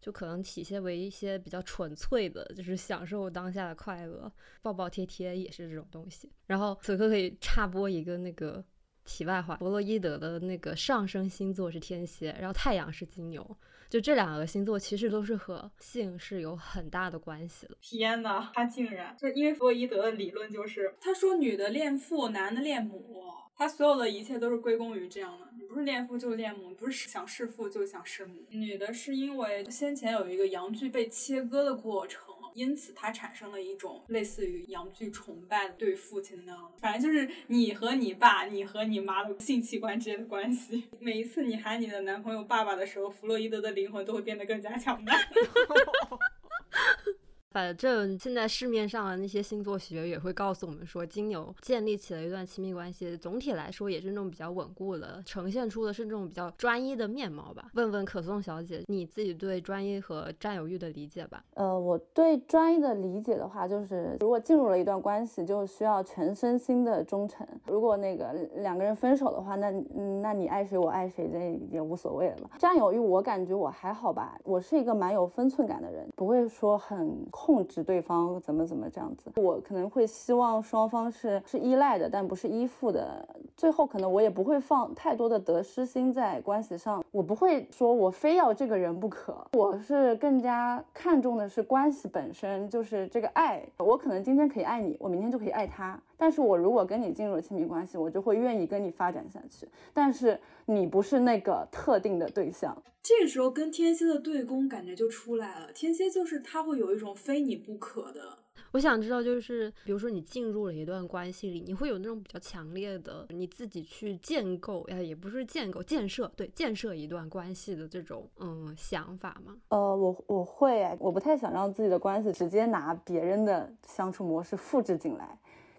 就可能体现为一些比较纯粹的，就是享受当下的快乐，抱抱贴贴也是这种东西。然后此刻可以插播一个那个题外话，弗洛伊德的那个上升星座是天蝎，然后太阳是金牛，就这两个星座其实都是和性是有很大的关系的。天呐，他竟然就因为弗洛伊德的理论就是，他说女的恋父，男的恋母。他所有的一切都是归功于这样的，你不是恋父就恋母，不是想弑父就想弑母。女的是因为先前有一个阳具被切割的过程，因此他产生了一种类似于阳具崇拜对父亲的那样，反正就是你和你爸、你和你妈的性器官之间的关系。每一次你喊你的男朋友爸爸的时候，弗洛伊德的灵魂都会变得更加强大。反正现在市面上的那些星座学也会告诉我们说，金牛建立起了一段亲密关系，总体来说也是那种比较稳固的，呈现出的是这种比较专一的面貌吧。问问可颂小姐，你自己对专一和占有欲的理解吧？呃，我对专一的理解的话，就是如果进入了一段关系，就需要全身心的忠诚。如果那个两个人分手的话，那嗯，那你爱谁我爱谁，这也无所谓了。占有欲，我感觉我还好吧，我是一个蛮有分寸感的人，不会说很。控制对方怎么怎么这样子，我可能会希望双方是是依赖的，但不是依附的。最后可能我也不会放太多的得失心在关系上，我不会说我非要这个人不可。我是更加看重的是关系本身，就是这个爱。我可能今天可以爱你，我明天就可以爱他。但是我如果跟你进入了亲密关系，我就会愿意跟你发展下去。但是你不是那个特定的对象。这个时候跟天蝎的对宫感觉就出来了。天蝎就是他会有一种非你不可的。我想知道，就是比如说你进入了一段关系里，你会有那种比较强烈的你自己去建构，哎，也不是建构，建设，对，建设一段关系的这种嗯想法吗？呃，我我会，我不太想让自己的关系直接拿别人的相处模式复制进来。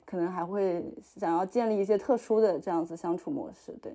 可能还会想要建立一些特殊的这样子相处模式，对。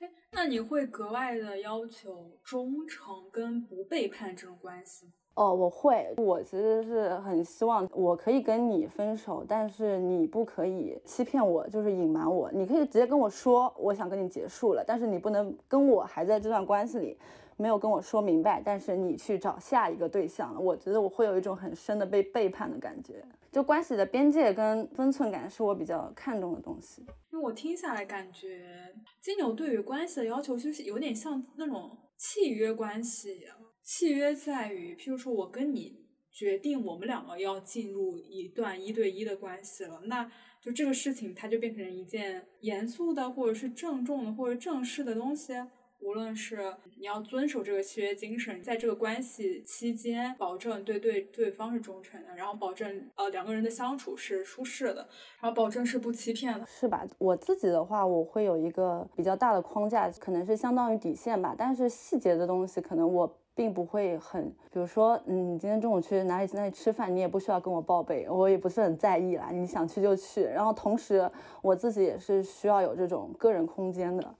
哎，那你会格外的要求忠诚跟不背叛这种关系吗？哦，我会。我其实是很希望我可以跟你分手，但是你不可以欺骗我，就是隐瞒我。你可以直接跟我说，我想跟你结束了，但是你不能跟我还在这段关系里。没有跟我说明白，但是你去找下一个对象了，我觉得我会有一种很深的被背叛的感觉。就关系的边界跟分寸感是我比较看重的东西。因为我听下来感觉金牛对于关系的要求就是有点像那种契约关系，契约在于，譬如说我跟你决定我们两个要进入一段一对一的关系了，那就这个事情它就变成一件严肃的或者是郑重的或者正式的东西。无论是你要遵守这个契约精神，在这个关系期间，保证对对对方是忠诚的，然后保证呃两个人的相处是舒适的，然后保证是不欺骗的，是吧？我自己的话，我会有一个比较大的框架，可能是相当于底线吧。但是细节的东西，可能我并不会很，比如说，嗯，你今天中午去哪里哪里吃饭，你也不需要跟我报备，我也不是很在意啦。你想去就去，然后同时我自己也是需要有这种个人空间的。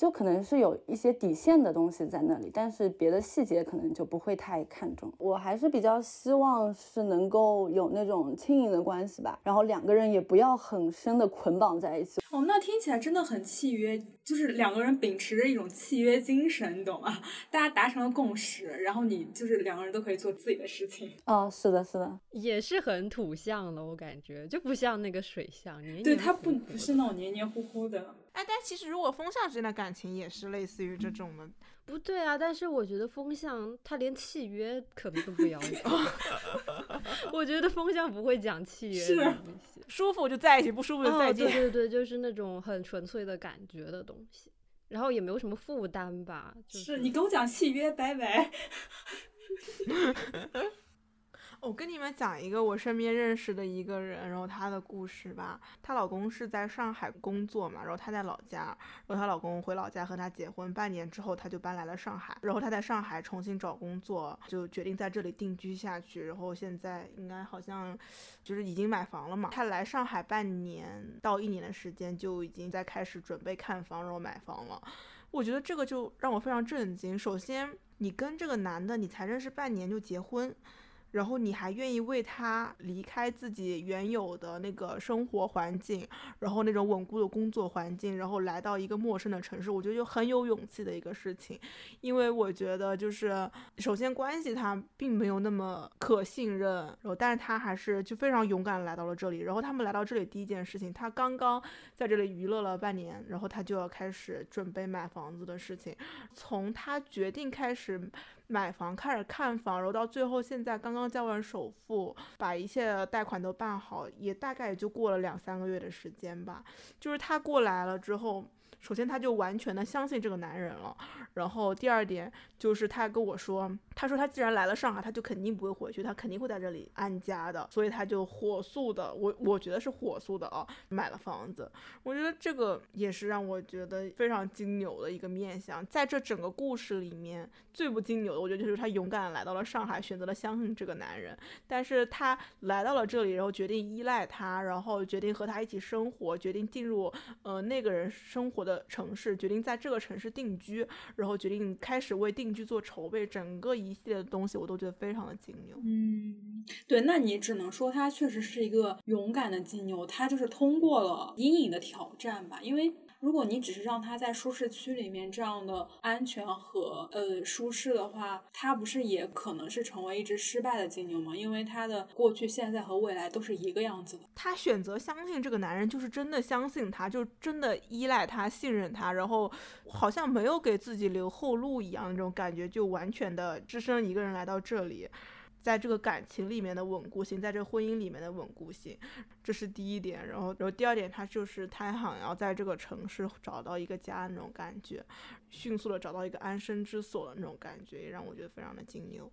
就可能是有一些底线的东西在那里，但是别的细节可能就不会太看重。我还是比较希望是能够有那种轻盈的关系吧，然后两个人也不要很深的捆绑在一起。哦，那听起来真的很契约，就是两个人秉持着一种契约精神，你懂吗？大家达成了共识，然后你就是两个人都可以做自己的事情。哦，是的，是的，也是很土象的，我感觉就不像那个水象，对，它不不是那种黏黏糊糊的。哎，但其实如果风象之间的感情也是类似于这种的，不对啊。但是我觉得风向他连契约可能都不要求，我觉得风向不会讲契约的东西，舒服就在一起，不舒服就再见。对对对，就是那种很纯粹的感觉的东西。然后也没有什么负担吧。就是你跟我讲契约，拜拜。我跟你们讲一个我身边认识的一个人，然后她的故事吧。她老公是在上海工作嘛，然后她在老家，然后她老公回老家和她结婚，半年之后她就搬来了上海，然后她在上海重新找工作，就决定在这里定居下去。然后现在应该好像就是已经买房了嘛。她来上海半年到一年的时间，就已经在开始准备看房，然后买房了。我觉得这个就让我非常震惊。首先，你跟这个男的，你才认识半年就结婚。然后你还愿意为他离开自己原有的那个生活环境，然后那种稳固的工作环境，然后来到一个陌生的城市，我觉得就很有勇气的一个事情。因为我觉得就是首先关系他并没有那么可信任，然后但是他还是就非常勇敢来到了这里。然后他们来到这里第一件事情，他刚刚在这里娱乐了半年，然后他就要开始准备买房子的事情。从他决定开始。买房开始看房，然后到最后现在刚刚交完首付，把一切贷款都办好，也大概也就过了两三个月的时间吧。就是他过来了之后。首先，他就完全的相信这个男人了。然后第二点就是他跟我说，他说他既然来了上海，他就肯定不会回去，他肯定会在这里安家的。所以他就火速的，我我觉得是火速的啊，买了房子。我觉得这个也是让我觉得非常金牛的一个面相。在这整个故事里面，最不金牛的，我觉得就是他勇敢来到了上海，选择了相信这个男人。但是他来到了这里，然后决定依赖他，然后决定和他一起生活，决定进入呃那个人生活的。的城市决定在这个城市定居，然后决定开始为定去做筹备，整个一系列的东西我都觉得非常的金牛。嗯，对，那你只能说他确实是一个勇敢的金牛，他就是通过了阴影的挑战吧，因为。如果你只是让他在舒适区里面这样的安全和呃舒适的话，他不是也可能是成为一只失败的金牛吗？因为他的过去、现在和未来都是一个样子的。他选择相信这个男人，就是真的相信他，就真的依赖他、信任他，然后好像没有给自己留后路一样那种感觉，就完全的只身一个人来到这里。在这个感情里面的稳固性，在这个婚姻里面的稳固性，这是第一点。然后，然后第二点，他就是他想要在这个城市找到一个家那种感觉，迅速的找到一个安身之所的那种感觉，也让我觉得非常的金牛。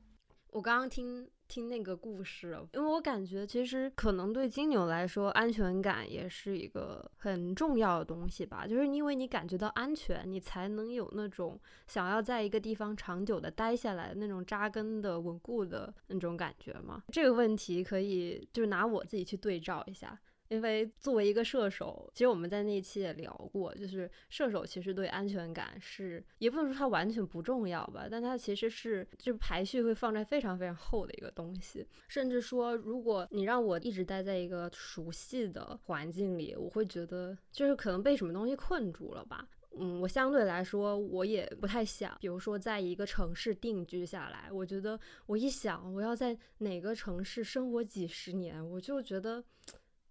我刚刚听。听那个故事，因为我感觉其实可能对金牛来说，安全感也是一个很重要的东西吧。就是因为你感觉到安全，你才能有那种想要在一个地方长久的待下来那种扎根的稳固的那种感觉嘛。这个问题可以就是拿我自己去对照一下。因为作为一个射手，其实我们在那一期也聊过，就是射手其实对安全感是也不能说它完全不重要吧，但它其实是就排序会放在非常非常后的一个东西。甚至说，如果你让我一直待在一个熟悉的环境里，我会觉得就是可能被什么东西困住了吧。嗯，我相对来说我也不太想，比如说在一个城市定居下来，我觉得我一想我要在哪个城市生活几十年，我就觉得。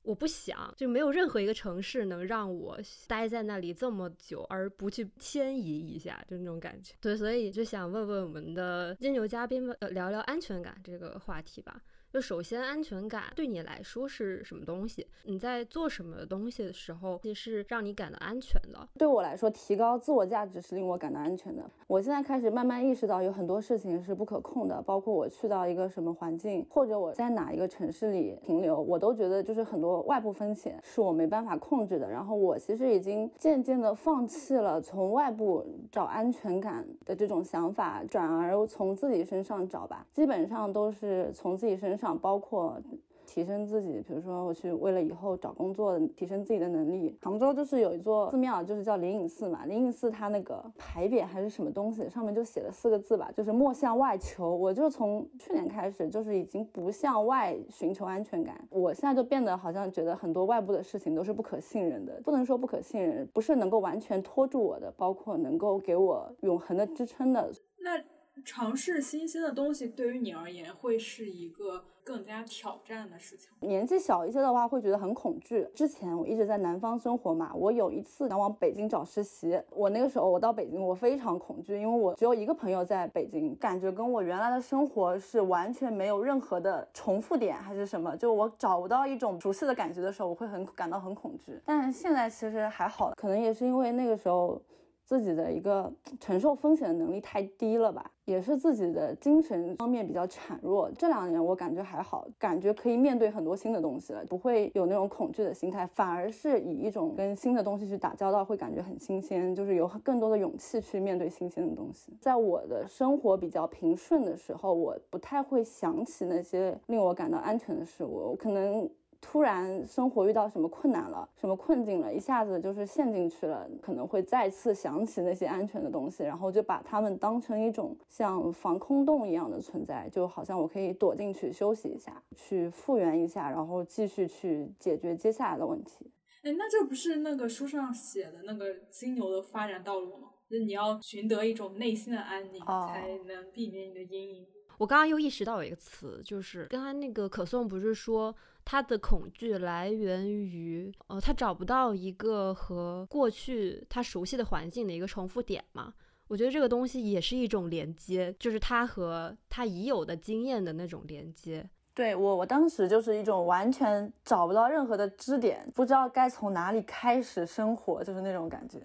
我不想，就没有任何一个城市能让我待在那里这么久，而不去迁移一下，就那种感觉。对，所以就想问问我们的金牛嘉宾们，呃，聊聊安全感这个话题吧。就首先，安全感对你来说是什么东西？你在做什么东西的时候，其实是让你感到安全的？对我来说，提高自我价值是令我感到安全的。我现在开始慢慢意识到，有很多事情是不可控的，包括我去到一个什么环境，或者我在哪一个城市里停留，我都觉得就是很多外部风险是我没办法控制的。然后我其实已经渐渐的放弃了从外部找安全感的这种想法，转而从自己身上找吧。基本上都是从自己身上。包括提升自己，比如说我去为了以后找工作提升自己的能力。杭州就是有一座寺庙，就是叫灵隐寺嘛。灵隐寺它那个牌匾还是什么东西，上面就写了四个字吧，就是莫向外求。我就从去年开始，就是已经不向外寻求安全感。我现在就变得好像觉得很多外部的事情都是不可信任的，不能说不可信任，不是能够完全拖住我的，包括能够给我永恒的支撑的。那尝试新鲜的东西对于你而言会是一个。更加挑战的事情。年纪小一些的话，会觉得很恐惧。之前我一直在南方生活嘛，我有一次想往北京找实习，我那个时候我到北京，我非常恐惧，因为我只有一个朋友在北京，感觉跟我原来的生活是完全没有任何的重复点，还是什么，就我找不到一种熟悉的感觉的时候，我会很感到很恐惧。但现在其实还好，可能也是因为那个时候。自己的一个承受风险的能力太低了吧，也是自己的精神方面比较孱弱。这两年我感觉还好，感觉可以面对很多新的东西了，不会有那种恐惧的心态，反而是以一种跟新的东西去打交道会感觉很新鲜，就是有更多的勇气去面对新鲜的东西。在我的生活比较平顺的时候，我不太会想起那些令我感到安全的事物，我可能。突然生活遇到什么困难了，什么困境了，一下子就是陷进去了，可能会再次想起那些安全的东西，然后就把它们当成一种像防空洞一样的存在，就好像我可以躲进去休息一下，去复原一下，然后继续去解决接下来的问题。哎，那这不是那个书上写的那个金牛的发展道路吗？就你要寻得一种内心的安宁，才能避免你的阴影。我刚刚又意识到有一个词，就是刚刚那个可颂不是说。他的恐惧来源于，呃，他找不到一个和过去他熟悉的环境的一个重复点嘛？我觉得这个东西也是一种连接，就是他和他已有的经验的那种连接。对我，我当时就是一种完全找不到任何的支点，不知道该从哪里开始生活，就是那种感觉。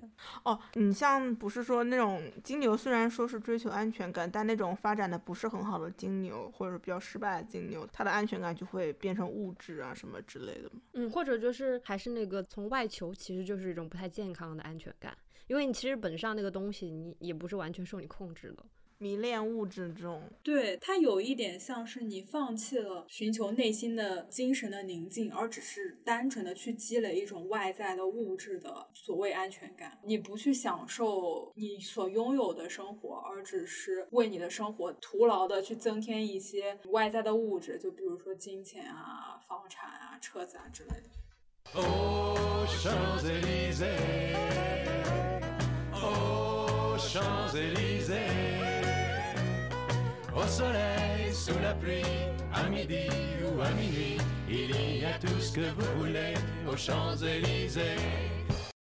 哦，你像不是说那种金牛，虽然说是追求安全感，但那种发展的不是很好的金牛，或者比较失败的金牛，他的安全感就会变成物质啊什么之类的。嗯，或者就是还是那个从外求，其实就是一种不太健康的安全感，因为你其实本上那个东西，你也不是完全受你控制的。迷恋物质这种，对它有一点像是你放弃了寻求内心的精神的宁静，而只是单纯的去积累一种外在的物质的所谓安全感。你不去享受你所拥有的生活，而只是为你的生活徒劳的去增添一些外在的物质，就比如说金钱啊、房产啊、车子啊之类的。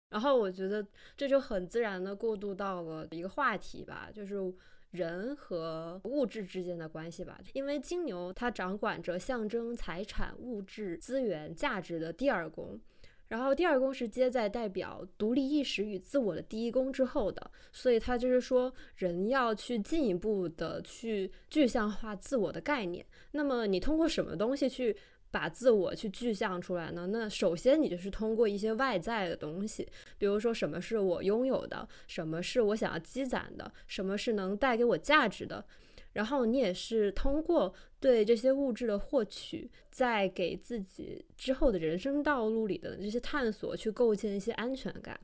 然后我觉得这就很自然的过渡到了一个话题吧，就是人和物质之间的关系吧。因为金牛它掌管着象征财产、物质资源价值的第二宫。然后第二宫是接在代表独立意识与自我的第一宫之后的，所以它就是说人要去进一步的去具象化自我的概念。那么你通过什么东西去把自我去具象出来呢？那首先你就是通过一些外在的东西，比如说什么是我拥有的，什么是我想要积攒的，什么是能带给我价值的。然后你也是通过对这些物质的获取，在给自己之后的人生道路里的这些探索，去构建一些安全感。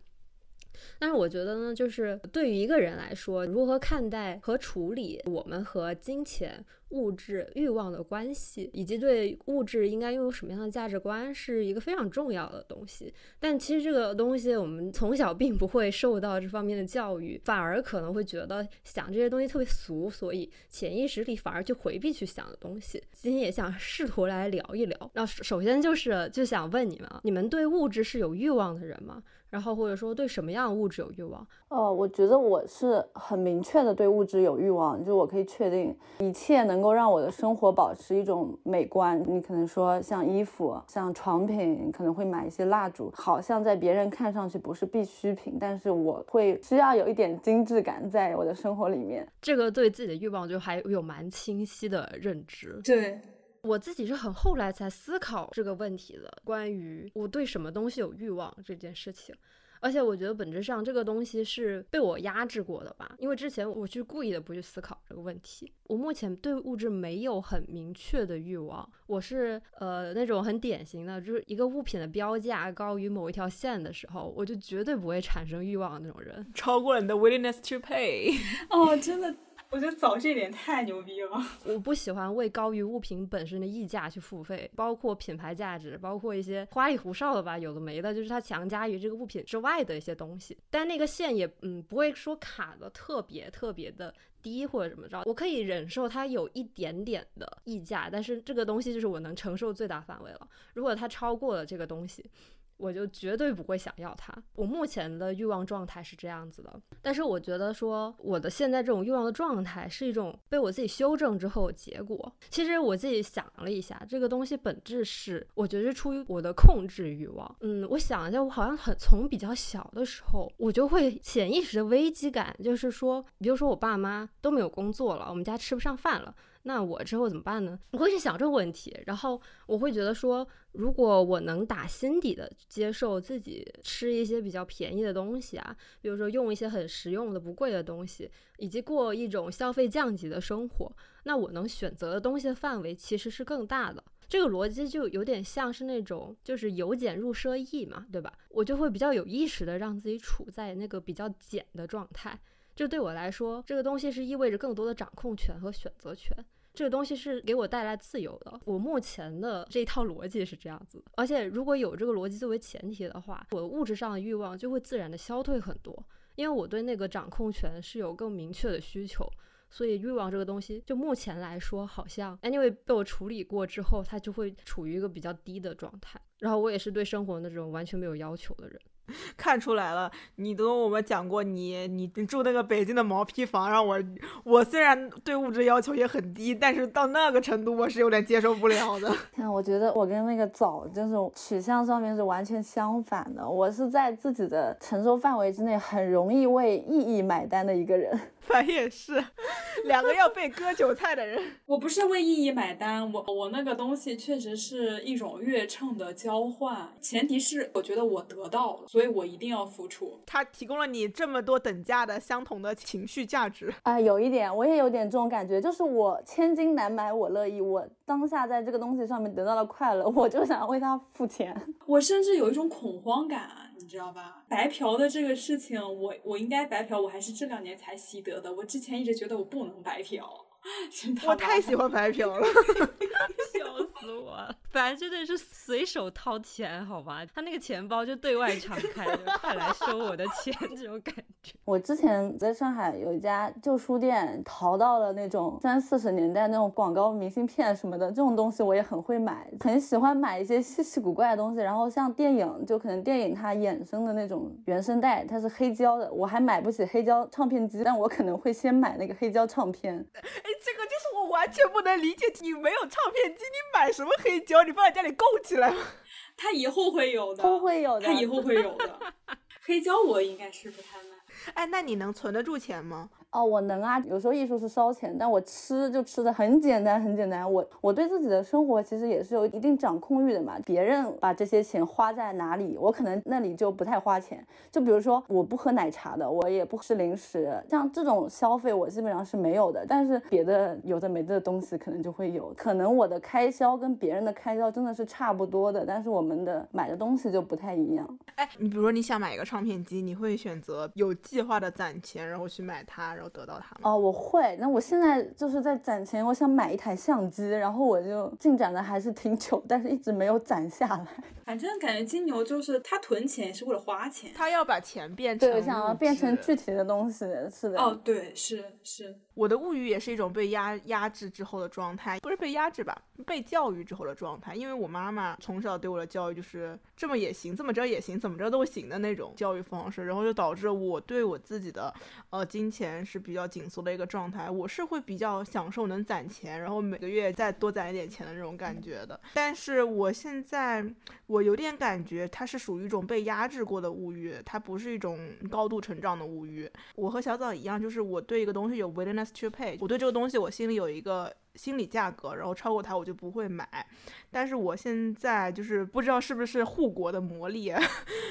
但是我觉得呢，就是对于一个人来说，如何看待和处理我们和金钱。物质欲望的关系，以及对物质应该拥有什么样的价值观，是一个非常重要的东西。但其实这个东西，我们从小并不会受到这方面的教育，反而可能会觉得想这些东西特别俗，所以潜意识里反而去回避去想的东西。今天也想试图来聊一聊。那首先就是就想问你们，你们对物质是有欲望的人吗？然后或者说对什么样的物质有欲望？哦，我觉得我是很明确的对物质有欲望，就我可以确定一切能够让我的生活保持一种美观。你可能说像衣服、像床品，可能会买一些蜡烛，好像在别人看上去不是必需品，但是我会需要有一点精致感在我的生活里面。这个对自己的欲望就还有蛮清晰的认知。对。我自己是很后来才思考这个问题的，关于我对什么东西有欲望这件事情，而且我觉得本质上这个东西是被我压制过的吧，因为之前我去故意的不去思考这个问题。我目前对物质没有很明确的欲望，我是呃那种很典型的，就是一个物品的标价高于某一条线的时候，我就绝对不会产生欲望的那种人，超过了你的 willingness to pay。哦，真的。我觉得早这点太牛逼了！我不喜欢为高于物品本身的溢价去付费，包括品牌价值，包括一些花里胡哨的吧，有的没的，就是它强加于这个物品之外的一些东西。但那个线也嗯不会说卡的特别特别的低或者怎么着，我可以忍受它有一点点的溢价，但是这个东西就是我能承受最大范围了。如果它超过了这个东西。我就绝对不会想要它。我目前的欲望状态是这样子的，但是我觉得说我的现在这种欲望的状态是一种被我自己修正之后的结果。其实我自己想了一下，这个东西本质是，我觉得是出于我的控制欲望。嗯，我想一下，我好像很从比较小的时候，我就会潜意识的危机感，就是说，比如说我爸妈都没有工作了，我们家吃不上饭了。那我之后怎么办呢？我会去想这个问题，然后我会觉得说，如果我能打心底的接受自己吃一些比较便宜的东西啊，比如说用一些很实用的不贵的东西，以及过一种消费降级的生活，那我能选择的东西的范围其实是更大的。这个逻辑就有点像是那种就是由俭入奢易嘛，对吧？我就会比较有意识的让自己处在那个比较俭的状态。这对我来说，这个东西是意味着更多的掌控权和选择权。这个东西是给我带来自由的。我目前的这一套逻辑是这样子，而且如果有这个逻辑作为前提的话，我物质上的欲望就会自然的消退很多，因为我对那个掌控权是有更明确的需求。所以欲望这个东西，就目前来说，好像 anyway 被我处理过之后，它就会处于一个比较低的状态。然后我也是对生活那种完全没有要求的人。看出来了，你都我们讲过，你你你住那个北京的毛坯房，让我我虽然对物质要求也很低，但是到那个程度我是有点接受不了的。那，我觉得我跟那个早就是取向上面是完全相反的，我是在自己的承受范围之内，很容易为意义买单的一个人。反也是，两个要被割韭菜的人。我不是为意义买单，我我那个东西确实是一种月秤的交换，前提是我觉得我得到了，所以我一定要付出。他提供了你这么多等价的相同的情绪价值啊，有一点我也有点这种感觉，就是我千金难买我乐意，我当下在这个东西上面得到了快乐，我就想为他付钱。我甚至有一种恐慌感。你知道吧？白嫖的这个事情，我我应该白嫖，我还是这两年才习得的。我之前一直觉得我不能白嫖。我太喜欢白嫖了，笑死我了！反正真的是随手掏钱，好吧？他那个钱包就对外敞开，快来收我的钱，这种感觉。我之前在上海有一家旧书店，淘到了那种三四十年代那种广告明信片什么的，这种东西我也很会买，很喜欢买一些稀奇古怪的东西。然后像电影，就可能电影它衍生的那种原声带，它是黑胶的，我还买不起黑胶唱片机，但我可能会先买那个黑胶唱片。这个就是我完全不能理解，你没有唱片机，你买什么黑胶？你放在家里供起来吗？他以后会有的，都会有的，他以后会有的。黑胶我应该是不太买。哎，那你能存得住钱吗？哦，我能啊，有时候艺术是烧钱，但我吃就吃的很简单，很简单。我我对自己的生活其实也是有一定掌控欲的嘛。别人把这些钱花在哪里，我可能那里就不太花钱。就比如说，我不喝奶茶的，我也不吃零食，像这种消费我基本上是没有的。但是别的有的没的东西可能就会有，可能我的开销跟别人的开销真的是差不多的，但是我们的买的东西就不太一样。哎，你比如说你想买一个唱片机，你会选择有计划的攒钱，然后去买它，然后得到它吗？哦，我会。那我现在就是在攒钱，我想买一台相机，然后我就进展的还是挺久，但是一直没有攒下来。反正感觉金牛就是他囤钱是为了花钱，他要把钱变成对，想要变成具体的东西，是的。哦，对，是是。我的物欲也是一种被压压制之后的状态，不是被压制吧，被教育之后的状态。因为我妈妈从小对我的教育就是这么也行，这么着也行，怎么着都行的那种教育方式，然后就导致我对我自己的呃金钱是比较紧缩的一个状态。我是会比较享受能攒钱，然后每个月再多攒一点钱的那种感觉的。但是我现在我有点感觉它是属于一种被压制过的物欲，它不是一种高度成长的物欲。我和小枣一样，就是我对一个东西有 willingness。去配，我对这个东西我心里有一个心理价格，然后超过它我就不会买。但是我现在就是不知道是不是护国的魔力，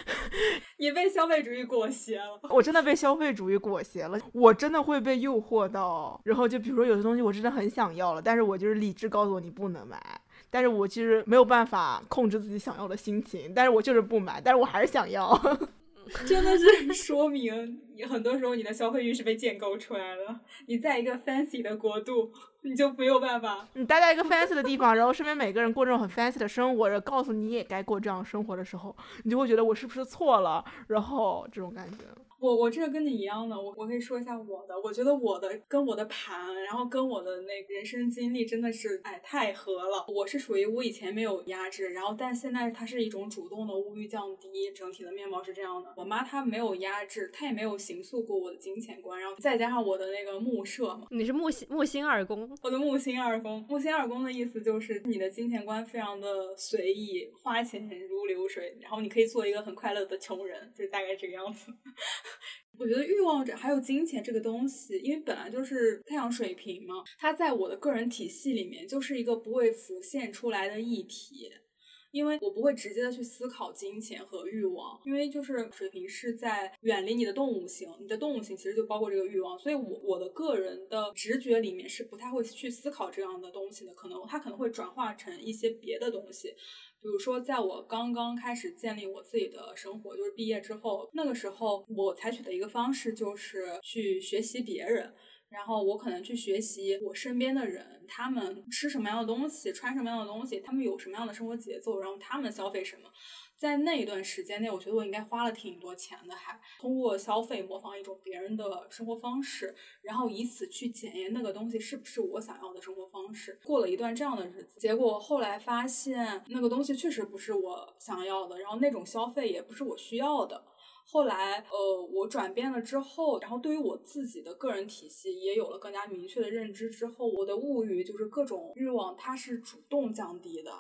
你被消费主义裹挟了。我真的被消费主义裹挟了，我真的会被诱惑到。然后就比如说有些东西我真的很想要了，但是我就是理智告诉我你不能买。但是我其实没有办法控制自己想要的心情，但是我就是不买，但是我还是想要。真的是说明，你很多时候你的消费欲是被建构出来了。你在一个 fancy 的国度，你就没有办法。你待在一个 fancy 的地方，然后身边每个人过这种很 fancy 的生活，然后告诉你也该过这样生活的时候，你就会觉得我是不是错了？然后这种感觉。我我这个跟你一样的，我我可以说一下我的，我觉得我的跟我的盘，然后跟我的那个人生经历真的是哎太合了。我是属于我以前没有压制，然后但现在它是一种主动的物欲降低，整体的面貌是这样的。我妈她没有压制，她也没有形塑过我的金钱观，然后再加上我的那个木设嘛，你是木星木星二宫，我的木星二宫，木星二宫的意思就是你的金钱观非常的随意，花钱如流水，然后你可以做一个很快乐的穷人，就是大概这个样子。我觉得欲望这还有金钱这个东西，因为本来就是太阳水平嘛，它在我的个人体系里面就是一个不会浮现出来的议题，因为我不会直接的去思考金钱和欲望，因为就是水平是在远离你的动物性，你的动物性其实就包括这个欲望，所以我我的个人的直觉里面是不太会去思考这样的东西的，可能它可能会转化成一些别的东西。比如说，在我刚刚开始建立我自己的生活，就是毕业之后，那个时候我采取的一个方式就是去学习别人，然后我可能去学习我身边的人，他们吃什么样的东西，穿什么样的东西，他们有什么样的生活节奏，然后他们消费什么。在那一段时间内，我觉得我应该花了挺多钱的，还通过消费模仿一种别人的生活方式，然后以此去检验那个东西是不是我想要的生活方式。过了一段这样的日子，结果后来发现那个东西确实不是我想要的，然后那种消费也不是我需要的。后来，呃，我转变了之后，然后对于我自己的个人体系也有了更加明确的认知之后，我的物欲就是各种欲望，它是主动降低的。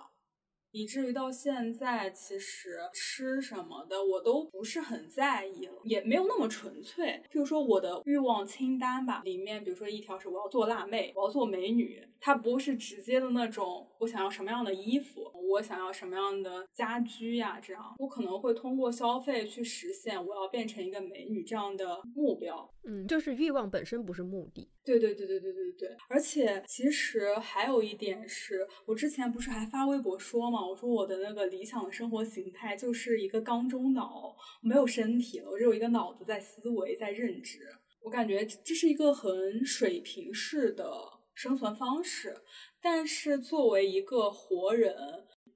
以至于到现在，其实吃什么的我都不是很在意了，也没有那么纯粹。譬如说我的欲望清单吧，里面比如说一条是我要做辣妹，我要做美女，它不是直接的那种我想要什么样的衣服，我想要什么样的家居呀，这样我可能会通过消费去实现我要变成一个美女这样的目标。嗯，就是欲望本身不是目的。对对对对对对对，而且其实还有一点是，我之前不是还发微博说嘛，我说我的那个理想的生活形态就是一个缸中脑，没有身体了，我只有一个脑子在思维在认知。我感觉这是一个很水平式的生存方式，但是作为一个活人。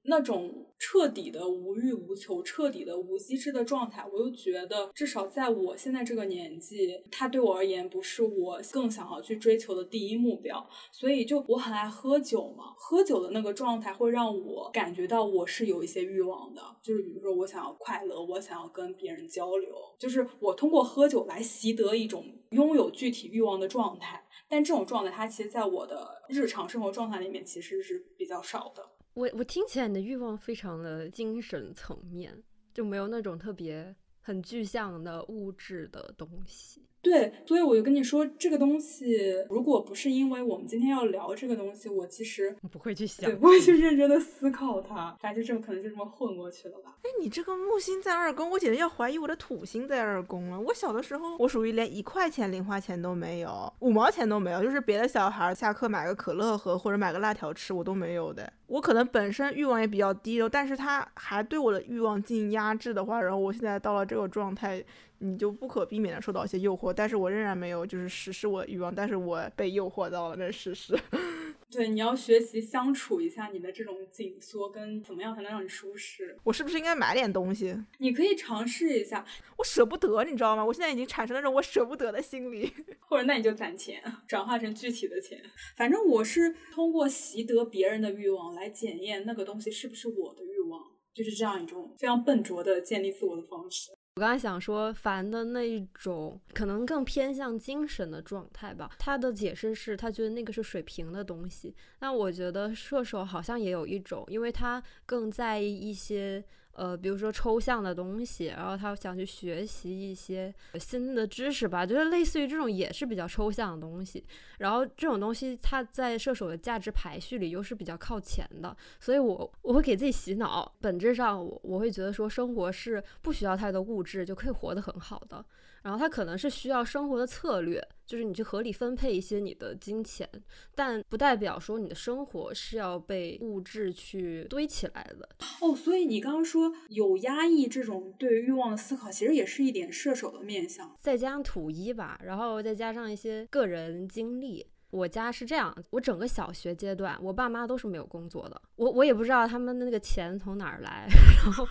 那种彻底的无欲无求、彻底的无机制的状态，我又觉得至少在我现在这个年纪，它对我而言不是我更想要去追求的第一目标。所以，就我很爱喝酒嘛，喝酒的那个状态会让我感觉到我是有一些欲望的，就是比如说我想要快乐，我想要跟别人交流，就是我通过喝酒来习得一种拥有具体欲望的状态。但这种状态，它其实在我的日常生活状态里面其实是比较少的。我我听起来你的欲望非常的精神层面，就没有那种特别很具象的物质的东西。对，所以我就跟你说，这个东西如果不是因为我们今天要聊这个东西，我其实不会去想，对，不会去认真的思考它，反正就这么可能就这么混过去了吧。哎，你这个木星在二宫，我简直要怀疑我的土星在二宫了。我小的时候，我属于连一块钱零花钱都没有，五毛钱都没有，就是别的小孩下课买个可乐喝或者买个辣条吃，我都没有的。我可能本身欲望也比较低的，但是他还对我的欲望进行压制的话，然后我现在到了这个状态。你就不可避免的受到一些诱惑，但是我仍然没有就是实施我的欲望，但是我被诱惑到了，这是事实。对，你要学习相处一下你的这种紧缩，跟怎么样才能让你舒适。我是不是应该买点东西？你可以尝试一下。我舍不得，你知道吗？我现在已经产生了那种我舍不得的心理。或者那你就攒钱，转化成具体的钱。反正我是通过习得别人的欲望来检验那个东西是不是我的欲望，就是这样一种非常笨拙的建立自我的方式。我刚才想说，烦的那一种可能更偏向精神的状态吧。他的解释是他觉得那个是水平的东西。那我觉得射手好像也有一种，因为他更在意一些。呃，比如说抽象的东西，然后他想去学习一些新的知识吧，就是类似于这种也是比较抽象的东西。然后这种东西，它在射手的价值排序里又是比较靠前的，所以我我会给自己洗脑，本质上我我会觉得说生活是不需要太多物质就可以活得很好的。然后它可能是需要生活的策略，就是你去合理分配一些你的金钱，但不代表说你的生活是要被物质去堆起来的。哦，所以你刚刚说有压抑这种对欲望的思考，其实也是一点射手的面相，再加上土一吧，然后再加上一些个人经历。我家是这样，我整个小学阶段，我爸妈都是没有工作的，我我也不知道他们的那个钱从哪儿来，然后。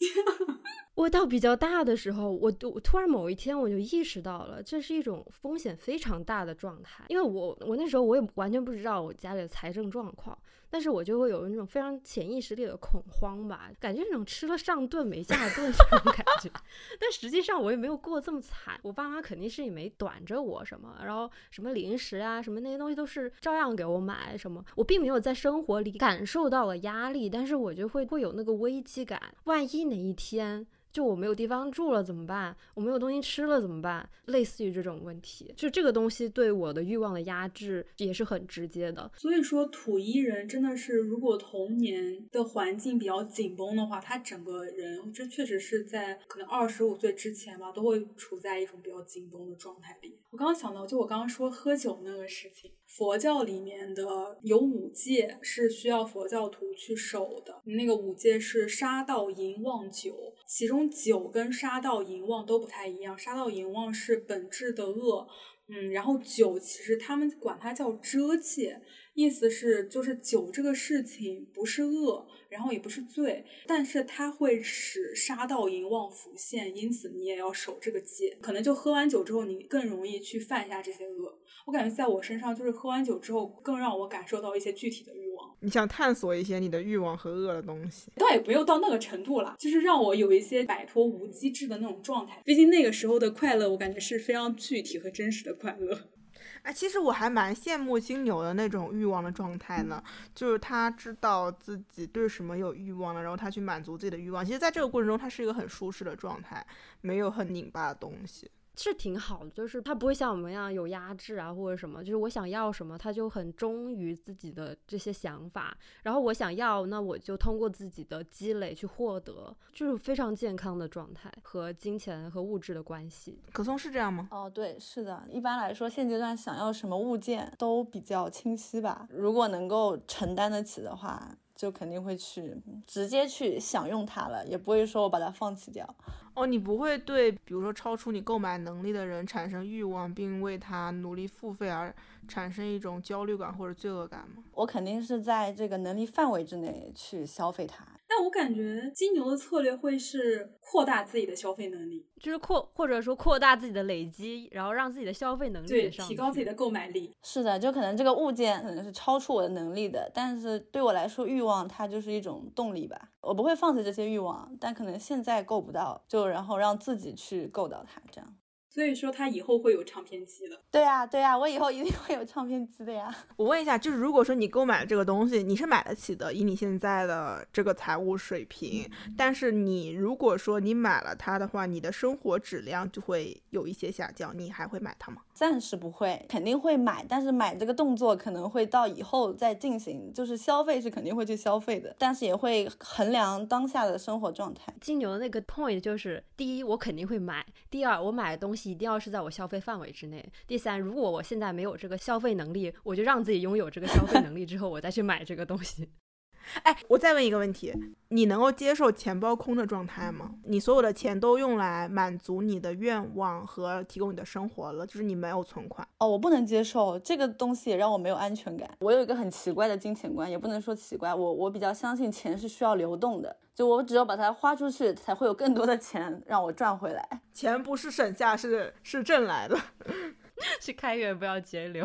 我到比较大的时候，我我突然某一天我就意识到了，这是一种风险非常大的状态。因为我我那时候我也完全不知道我家里的财政状况，但是我就会有那种非常潜意识里的恐慌吧，感觉那种吃了上顿没下顿这种感觉。但实际上我也没有过这么惨，我爸妈肯定是也没短着我什么，然后什么零食啊什么那些东西都是照样给我买，什么我并没有在生活里感受到了压力，但是我就会会有那个危机感，万一哪一天。就我没有地方住了怎么办？我没有东西吃了怎么办？类似于这种问题，就这个东西对我的欲望的压制也是很直接的。所以说，土一人真的是，如果童年的环境比较紧绷的话，他整个人这确实是在可能二十五岁之前吧，都会处在一种比较紧绷的状态里。我刚刚想到，就我刚刚说喝酒那个事情。佛教里面的有五戒是需要佛教徒去守的，那个五戒是杀盗淫妄酒，其中酒跟杀盗淫妄都不太一样，杀盗淫妄是本质的恶，嗯，然后酒其实他们管它叫遮戒，意思是就是酒这个事情不是恶。然后也不是罪，但是它会使杀盗淫妄浮现，因此你也要守这个戒。可能就喝完酒之后，你更容易去犯下这些恶。我感觉在我身上，就是喝完酒之后，更让我感受到一些具体的欲。你想探索一些你的欲望和恶的东西，倒也不用到那个程度了，就是让我有一些摆脱无机制的那种状态。毕竟那个时候的快乐，我感觉是非常具体和真实的快乐。哎，其实我还蛮羡慕金牛的那种欲望的状态呢，就是他知道自己对什么有欲望了，然后他去满足自己的欲望。其实，在这个过程中，他是一个很舒适的状态，没有很拧巴的东西。是挺好的，就是他不会像我们一样有压制啊，或者什么，就是我想要什么，他就很忠于自己的这些想法。然后我想要，那我就通过自己的积累去获得，就是非常健康的状态和金钱和物质的关系。可松是这样吗？哦，对，是的。一般来说，现阶段想要什么物件都比较清晰吧。如果能够承担得起的话。就肯定会去直接去享用它了，也不会说我把它放弃掉。哦，你不会对比如说超出你购买能力的人产生欲望，并为他努力付费而产生一种焦虑感或者罪恶感吗？我肯定是在这个能力范围之内去消费它。但我感觉金牛的策略会是扩大自己的消费能力，就是扩或者说扩大自己的累积，然后让自己的消费能力对提高自己的购买力。是的，就可能这个物件可能是超出我的能力的，但是对我来说，欲望它就是一种动力吧。我不会放弃这些欲望，但可能现在够不到，就然后让自己去够到它，这样。所以说他以后会有唱片机的。对呀，对呀，我以后一定会有唱片机的呀。我问一下，就是如果说你购买了这个东西，你是买得起的，以你现在的这个财务水平，但是你如果说你买了它的话，你的生活质量就会有一些下降，你还会买它吗？暂时不会，肯定会买，但是买这个动作可能会到以后再进行，就是消费是肯定会去消费的，但是也会衡量当下的生活状态。金牛的那个 point 就是，第一，我肯定会买；第二，我买的东西。一定要是在我消费范围之内。第三，如果我现在没有这个消费能力，我就让自己拥有这个消费能力之后，我再去买这个东西。哎，我再问一个问题，你能够接受钱包空的状态吗？你所有的钱都用来满足你的愿望和提供你的生活了，就是你没有存款哦，我不能接受这个东西，也让我没有安全感。我有一个很奇怪的金钱观，也不能说奇怪，我我比较相信钱是需要流动的，就我只有把它花出去，才会有更多的钱让我赚回来。钱不是省下，是是挣来的。去开源，不要节流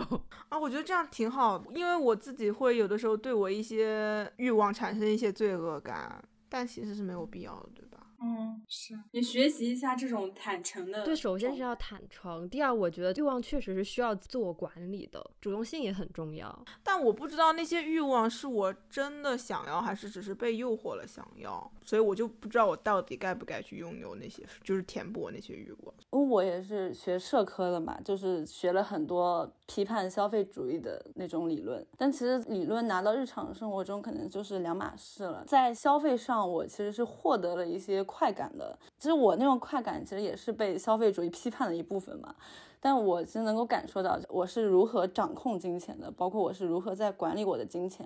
啊！我觉得这样挺好，因为我自己会有的时候对我一些欲望产生一些罪恶感，但其实是没有必要的，对吧？嗯，是你学习一下这种坦诚的。对，首先是要坦诚。第二，我觉得欲望确实是需要自我管理的，主动性也很重要。但我不知道那些欲望是我真的想要，还是只是被诱惑了想要，所以我就不知道我到底该不该去拥有那些，就是填补我那些欲望。我也是学社科的嘛，就是学了很多批判消费主义的那种理论，但其实理论拿到日常生活中可能就是两码事了。在消费上，我其实是获得了一些。快感的，其实我那种快感其实也是被消费主义批判的一部分嘛。但我其实能够感受到我是如何掌控金钱的，包括我是如何在管理我的金钱，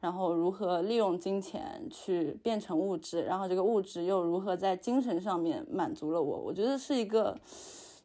然后如何利用金钱去变成物质，然后这个物质又如何在精神上面满足了我。我觉得是一个，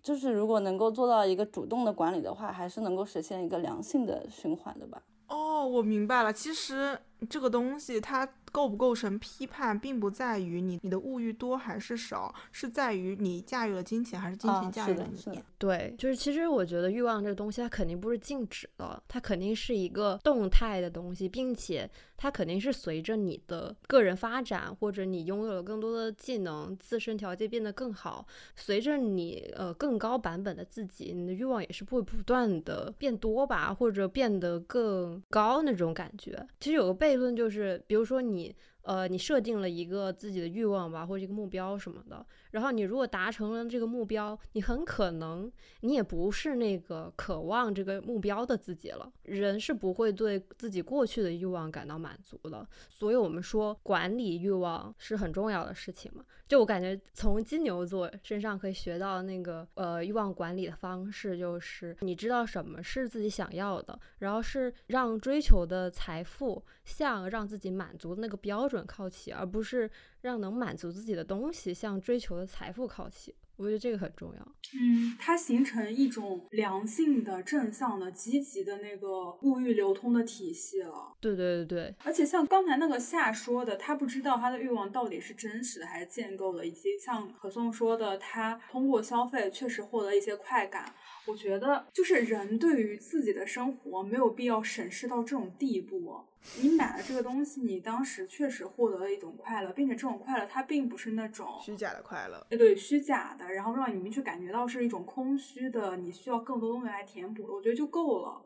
就是如果能够做到一个主动的管理的话，还是能够实现一个良性的循环的吧。哦，我明白了，其实这个东西它。构不构成批判，并不在于你你的物欲多还是少，是在于你驾驭了金钱还是金钱驾驭了你。对，就是其实我觉得欲望这个东西，它肯定不是静止的，它肯定是一个动态的东西，并且它肯定是随着你的个人发展，或者你拥有了更多的技能，自身条件变得更好，随着你呃更高版本的自己，你的欲望也是会不断的变多吧，或者变得更高那种感觉。其实有个悖论就是，比如说你。呃，你设定了一个自己的欲望吧，或者一个目标什么的，然后你如果达成了这个目标，你很可能你也不是那个渴望这个目标的自己了。人是不会对自己过去的欲望感到满足的，所以我们说管理欲望是很重要的事情嘛。就我感觉从金牛座身上可以学到那个呃欲望管理的方式，就是你知道什么是自己想要的，然后是让追求的财富向让自己满足的那个标准。靠齐，而不是让能满足自己的东西向追求的财富靠齐。我觉得这个很重要。嗯，它形成一种良性的、正向的、积极的那个物欲流通的体系了。对对对对。而且像刚才那个夏说的，他不知道他的欲望到底是真实的还是建构的，以及像可颂说的，他通过消费确实获得一些快感。我觉得，就是人对于自己的生活没有必要审视到这种地步。你买了这个东西，你当时确实获得了一种快乐，并且这种快乐它并不是那种虚假的快乐，对对，虚假的，然后让你们去感觉到是一种空虚的，你需要更多东西来填补，我觉得就够了。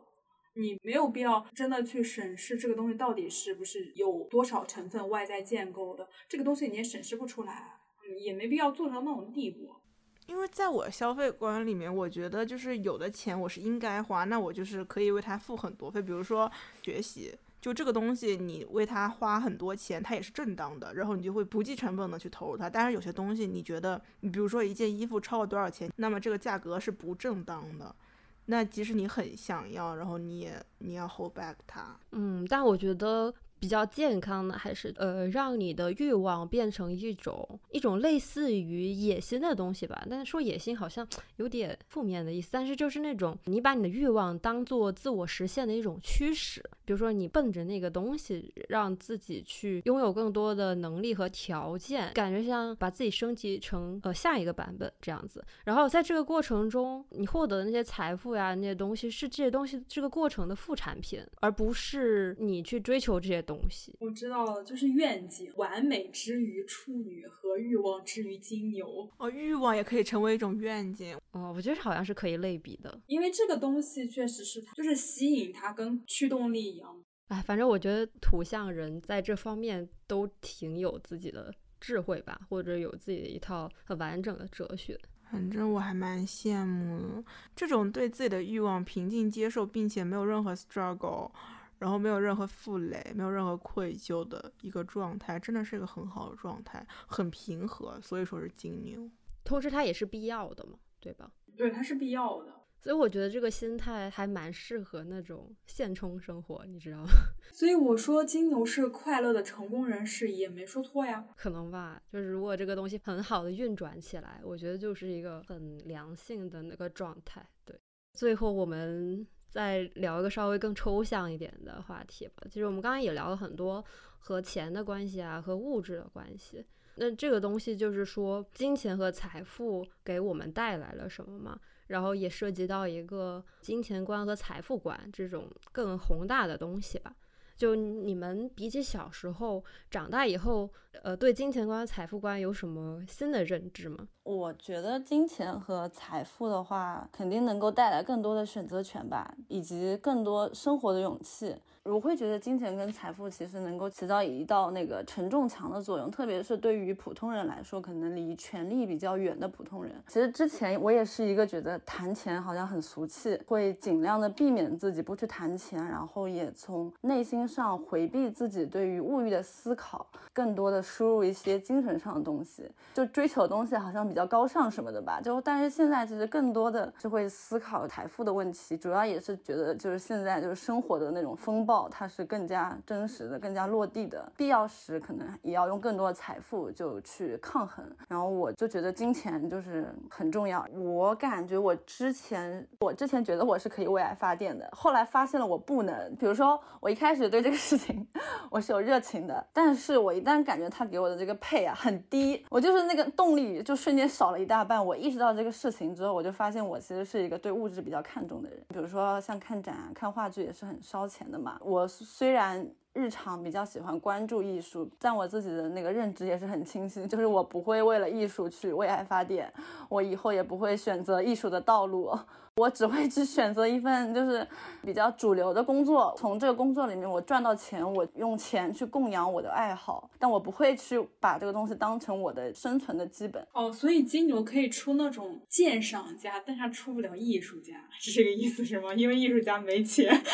你没有必要真的去审视这个东西到底是不是有多少成分外在建构的，这个东西你也审视不出来，也没必要做到那种地步。因为在我消费观里面，我觉得就是有的钱我是应该花，那我就是可以为它付很多费，比如说学习。就这个东西，你为它花很多钱，它也是正当的，然后你就会不计成本的去投入它。但是有些东西，你觉得，你比如说一件衣服超过多少钱，那么这个价格是不正当的。那即使你很想要，然后你也你要 hold back 它。嗯，但我觉得。比较健康的还是呃，让你的欲望变成一种一种类似于野心的东西吧。但是说野心好像 有点负面的意思，但是就是那种你把你的欲望当做自我实现的一种驱使。比如说你奔着那个东西，让自己去拥有更多的能力和条件，感觉像把自己升级成呃下一个版本这样子。然后在这个过程中，你获得的那些财富呀那些东西，是这些东西这个过程的副产品，而不是你去追求这些。东西我知道了，就是愿景，完美之于处女和欲望之于金牛哦，欲望也可以成为一种愿景哦，我觉得好像是可以类比的，因为这个东西确实是它就是吸引它跟驱动力一样。哎，反正我觉得土象人在这方面都挺有自己的智慧吧，或者有自己的一套很完整的哲学。反正我还蛮羡慕的，这种对自己的欲望平静接受，并且没有任何 struggle。然后没有任何负累，没有任何愧疚的一个状态，真的是一个很好的状态，很平和，所以说是金牛。同时，它也是必要的嘛，对吧？对，它是必要的。所以我觉得这个心态还蛮适合那种现充生活，你知道吗？所以我说金牛是快乐的成功人士，也没说错呀。可能吧，就是如果这个东西很好的运转起来，我觉得就是一个很良性的那个状态。对，最后我们。再聊一个稍微更抽象一点的话题吧。其实我们刚刚也聊了很多和钱的关系啊，和物质的关系。那这个东西就是说，金钱和财富给我们带来了什么嘛？然后也涉及到一个金钱观和财富观这种更宏大的东西吧。就你们比起小时候长大以后，呃，对金钱观、财富观有什么新的认知吗？我觉得金钱和财富的话，肯定能够带来更多的选择权吧，以及更多生活的勇气。我会觉得金钱跟财富其实能够起到一道那个承重墙的作用，特别是对于普通人来说，可能离权力比较远的普通人。其实之前我也是一个觉得谈钱好像很俗气，会尽量的避免自己不去谈钱，然后也从内心上回避自己对于物欲的思考，更多的输入一些精神上的东西，就追求东西好像比较高尚什么的吧。就但是现在其实更多的就会思考财富的问题，主要也是觉得就是现在就是生活的那种风暴。它是更加真实的、更加落地的，必要时可能也要用更多的财富就去抗衡。然后我就觉得金钱就是很重要。我感觉我之前，我之前觉得我是可以为爱发电的，后来发现了我不能。比如说，我一开始对这个事情我是有热情的，但是我一旦感觉他给我的这个配啊很低，我就是那个动力就瞬间少了一大半。我意识到这个事情之后，我就发现我其实是一个对物质比较看重的人。比如说像看展、看话剧也是很烧钱的嘛。我虽然。日常比较喜欢关注艺术，但我自己的那个认知也是很清晰，就是我不会为了艺术去为爱发电，我以后也不会选择艺术的道路，我只会去选择一份就是比较主流的工作，从这个工作里面我赚到钱，我用钱去供养我的爱好，但我不会去把这个东西当成我的生存的基本。哦，所以金牛可以出那种鉴赏家，但他出不了艺术家，是这个意思是吗？因为艺术家没钱。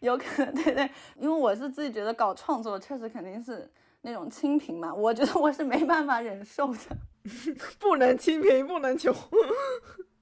有可能，对对，因为我是自己觉得搞创作确实肯定是那种清贫嘛，我觉得我是没办法忍受的，不能清贫，不能穷，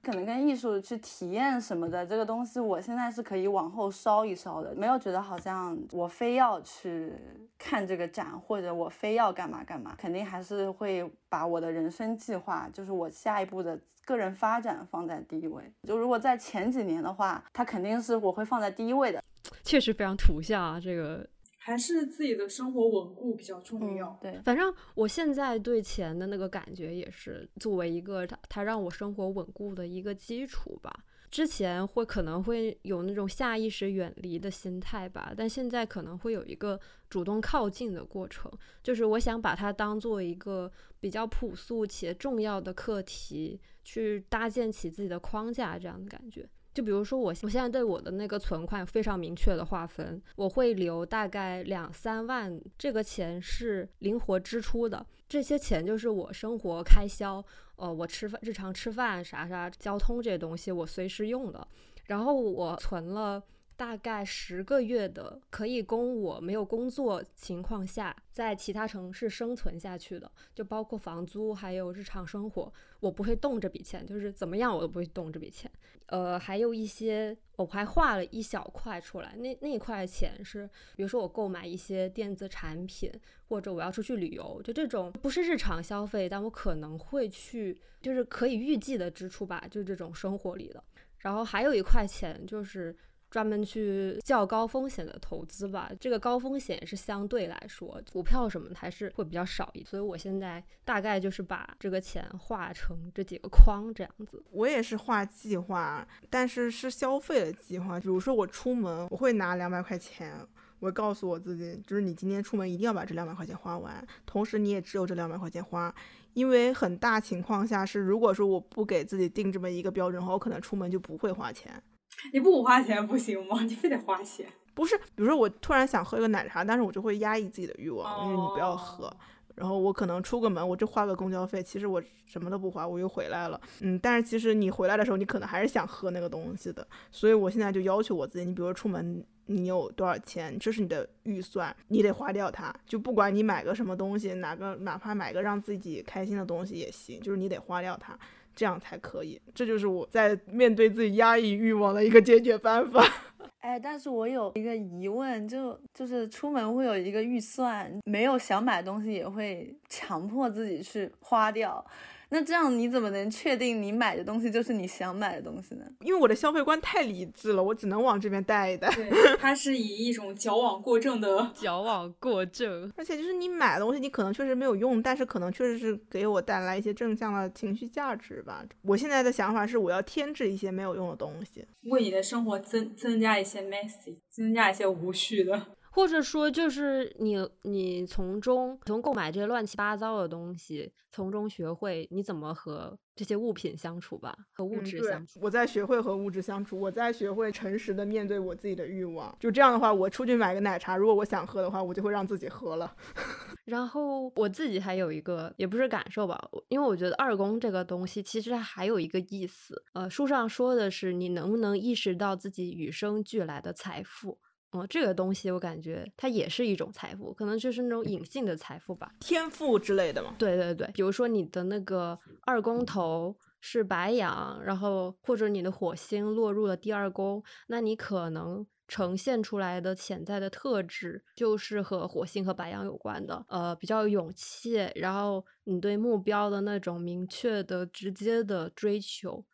可能跟艺术去体验什么的这个东西，我现在是可以往后稍一稍的，没有觉得好像我非要去看这个展，或者我非要干嘛干嘛，肯定还是会把我的人生计划，就是我下一步的。个人发展放在第一位，就如果在前几年的话，它肯定是我会放在第一位的。确实非常土象啊，这个还是自己的生活稳固比较重要。对，反正我现在对钱的那个感觉也是作为一个它它让我生活稳固的一个基础吧。之前会可能会有那种下意识远离的心态吧，但现在可能会有一个主动靠近的过程，就是我想把它当做一个比较朴素且重要的课题，去搭建起自己的框架，这样的感觉。就比如说我我现在对我的那个存款非常明确的划分，我会留大概两三万，这个钱是灵活支出的，这些钱就是我生活开销。呃，我吃饭日常吃饭啥啥交通这些东西我随时用的，然后我存了大概十个月的，可以供我没有工作情况下在其他城市生存下去的，就包括房租还有日常生活，我不会动这笔钱，就是怎么样我都不会动这笔钱。呃，还有一些我还画了一小块出来，那那块钱是，比如说我购买一些电子产品。或者我要出去旅游，就这种不是日常消费，但我可能会去，就是可以预计的支出吧，就这种生活里的。然后还有一块钱就是专门去较高风险的投资吧，这个高风险是相对来说，股票什么的还是会比较少一。所以我现在大概就是把这个钱画成这几个框这样子。我也是画计划，但是是消费的计划，比如说我出门，我会拿两百块钱。我告诉我自己，就是你今天出门一定要把这两百块钱花完，同时你也只有这两百块钱花，因为很大情况下是，如果说我不给自己定这么一个标准的话，我可能出门就不会花钱。你不花钱不行吗？你非得花钱？不是，比如说我突然想喝一个奶茶，但是我就会压抑自己的欲望，因为你不要喝。然后我可能出个门，我就花个公交费，其实我什么都不花，我又回来了。嗯，但是其实你回来的时候，你可能还是想喝那个东西的。所以我现在就要求我自己，你比如说出门。你有多少钱？这是你的预算，你得花掉它。就不管你买个什么东西，哪个哪怕买个让自己开心的东西也行，就是你得花掉它，这样才可以。这就是我在面对自己压抑欲望的一个解决办法。哎，但是我有一个疑问，就就是出门会有一个预算，没有想买东西也会强迫自己去花掉。那这样你怎么能确定你买的东西就是你想买的东西呢？因为我的消费观太理智了，我只能往这边带一带。对，它是以一种矫枉过正的 矫枉过正，而且就是你买的东西，你可能确实没有用，但是可能确实是给我带来一些正向的情绪价值吧。我现在的想法是，我要添置一些没有用的东西，为你的生活增增加一些 messy，增加一些无序的。或者说，就是你你从中从购买这些乱七八糟的东西，从中学会你怎么和这些物品相处吧，和物质相处。我在学会和物质相处，我在学会诚实的面对我自己的欲望。就这样的话，我出去买个奶茶，如果我想喝的话，我就会让自己喝了。然后我自己还有一个，也不是感受吧，因为我觉得二宫这个东西其实还有一个意思。呃，书上说的是你能不能意识到自己与生俱来的财富。哦，这个东西我感觉它也是一种财富，可能就是那种隐性的财富吧，天赋之类的嘛。对对对，比如说你的那个二宫头是白羊，然后或者你的火星落入了第二宫，那你可能呈现出来的潜在的特质就是和火星和白羊有关的，呃，比较有勇气，然后你对目标的那种明确的、直接的追求，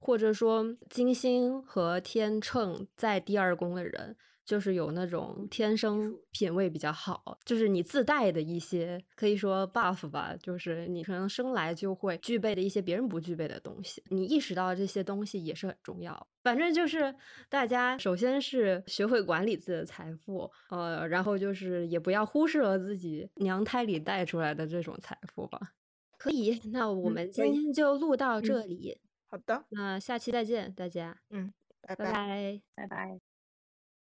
或者说金星和天秤在第二宫的人。就是有那种天生品味比较好，就是你自带的一些可以说 buff 吧，就是你可能生来就会具备的一些别人不具备的东西。你意识到这些东西也是很重要。反正就是大家首先是学会管理自己的财富，呃，然后就是也不要忽视了自己娘胎里带出来的这种财富吧。可以，那我们今天就录到这里。好的，那下期再见，大家。嗯，拜拜，拜拜。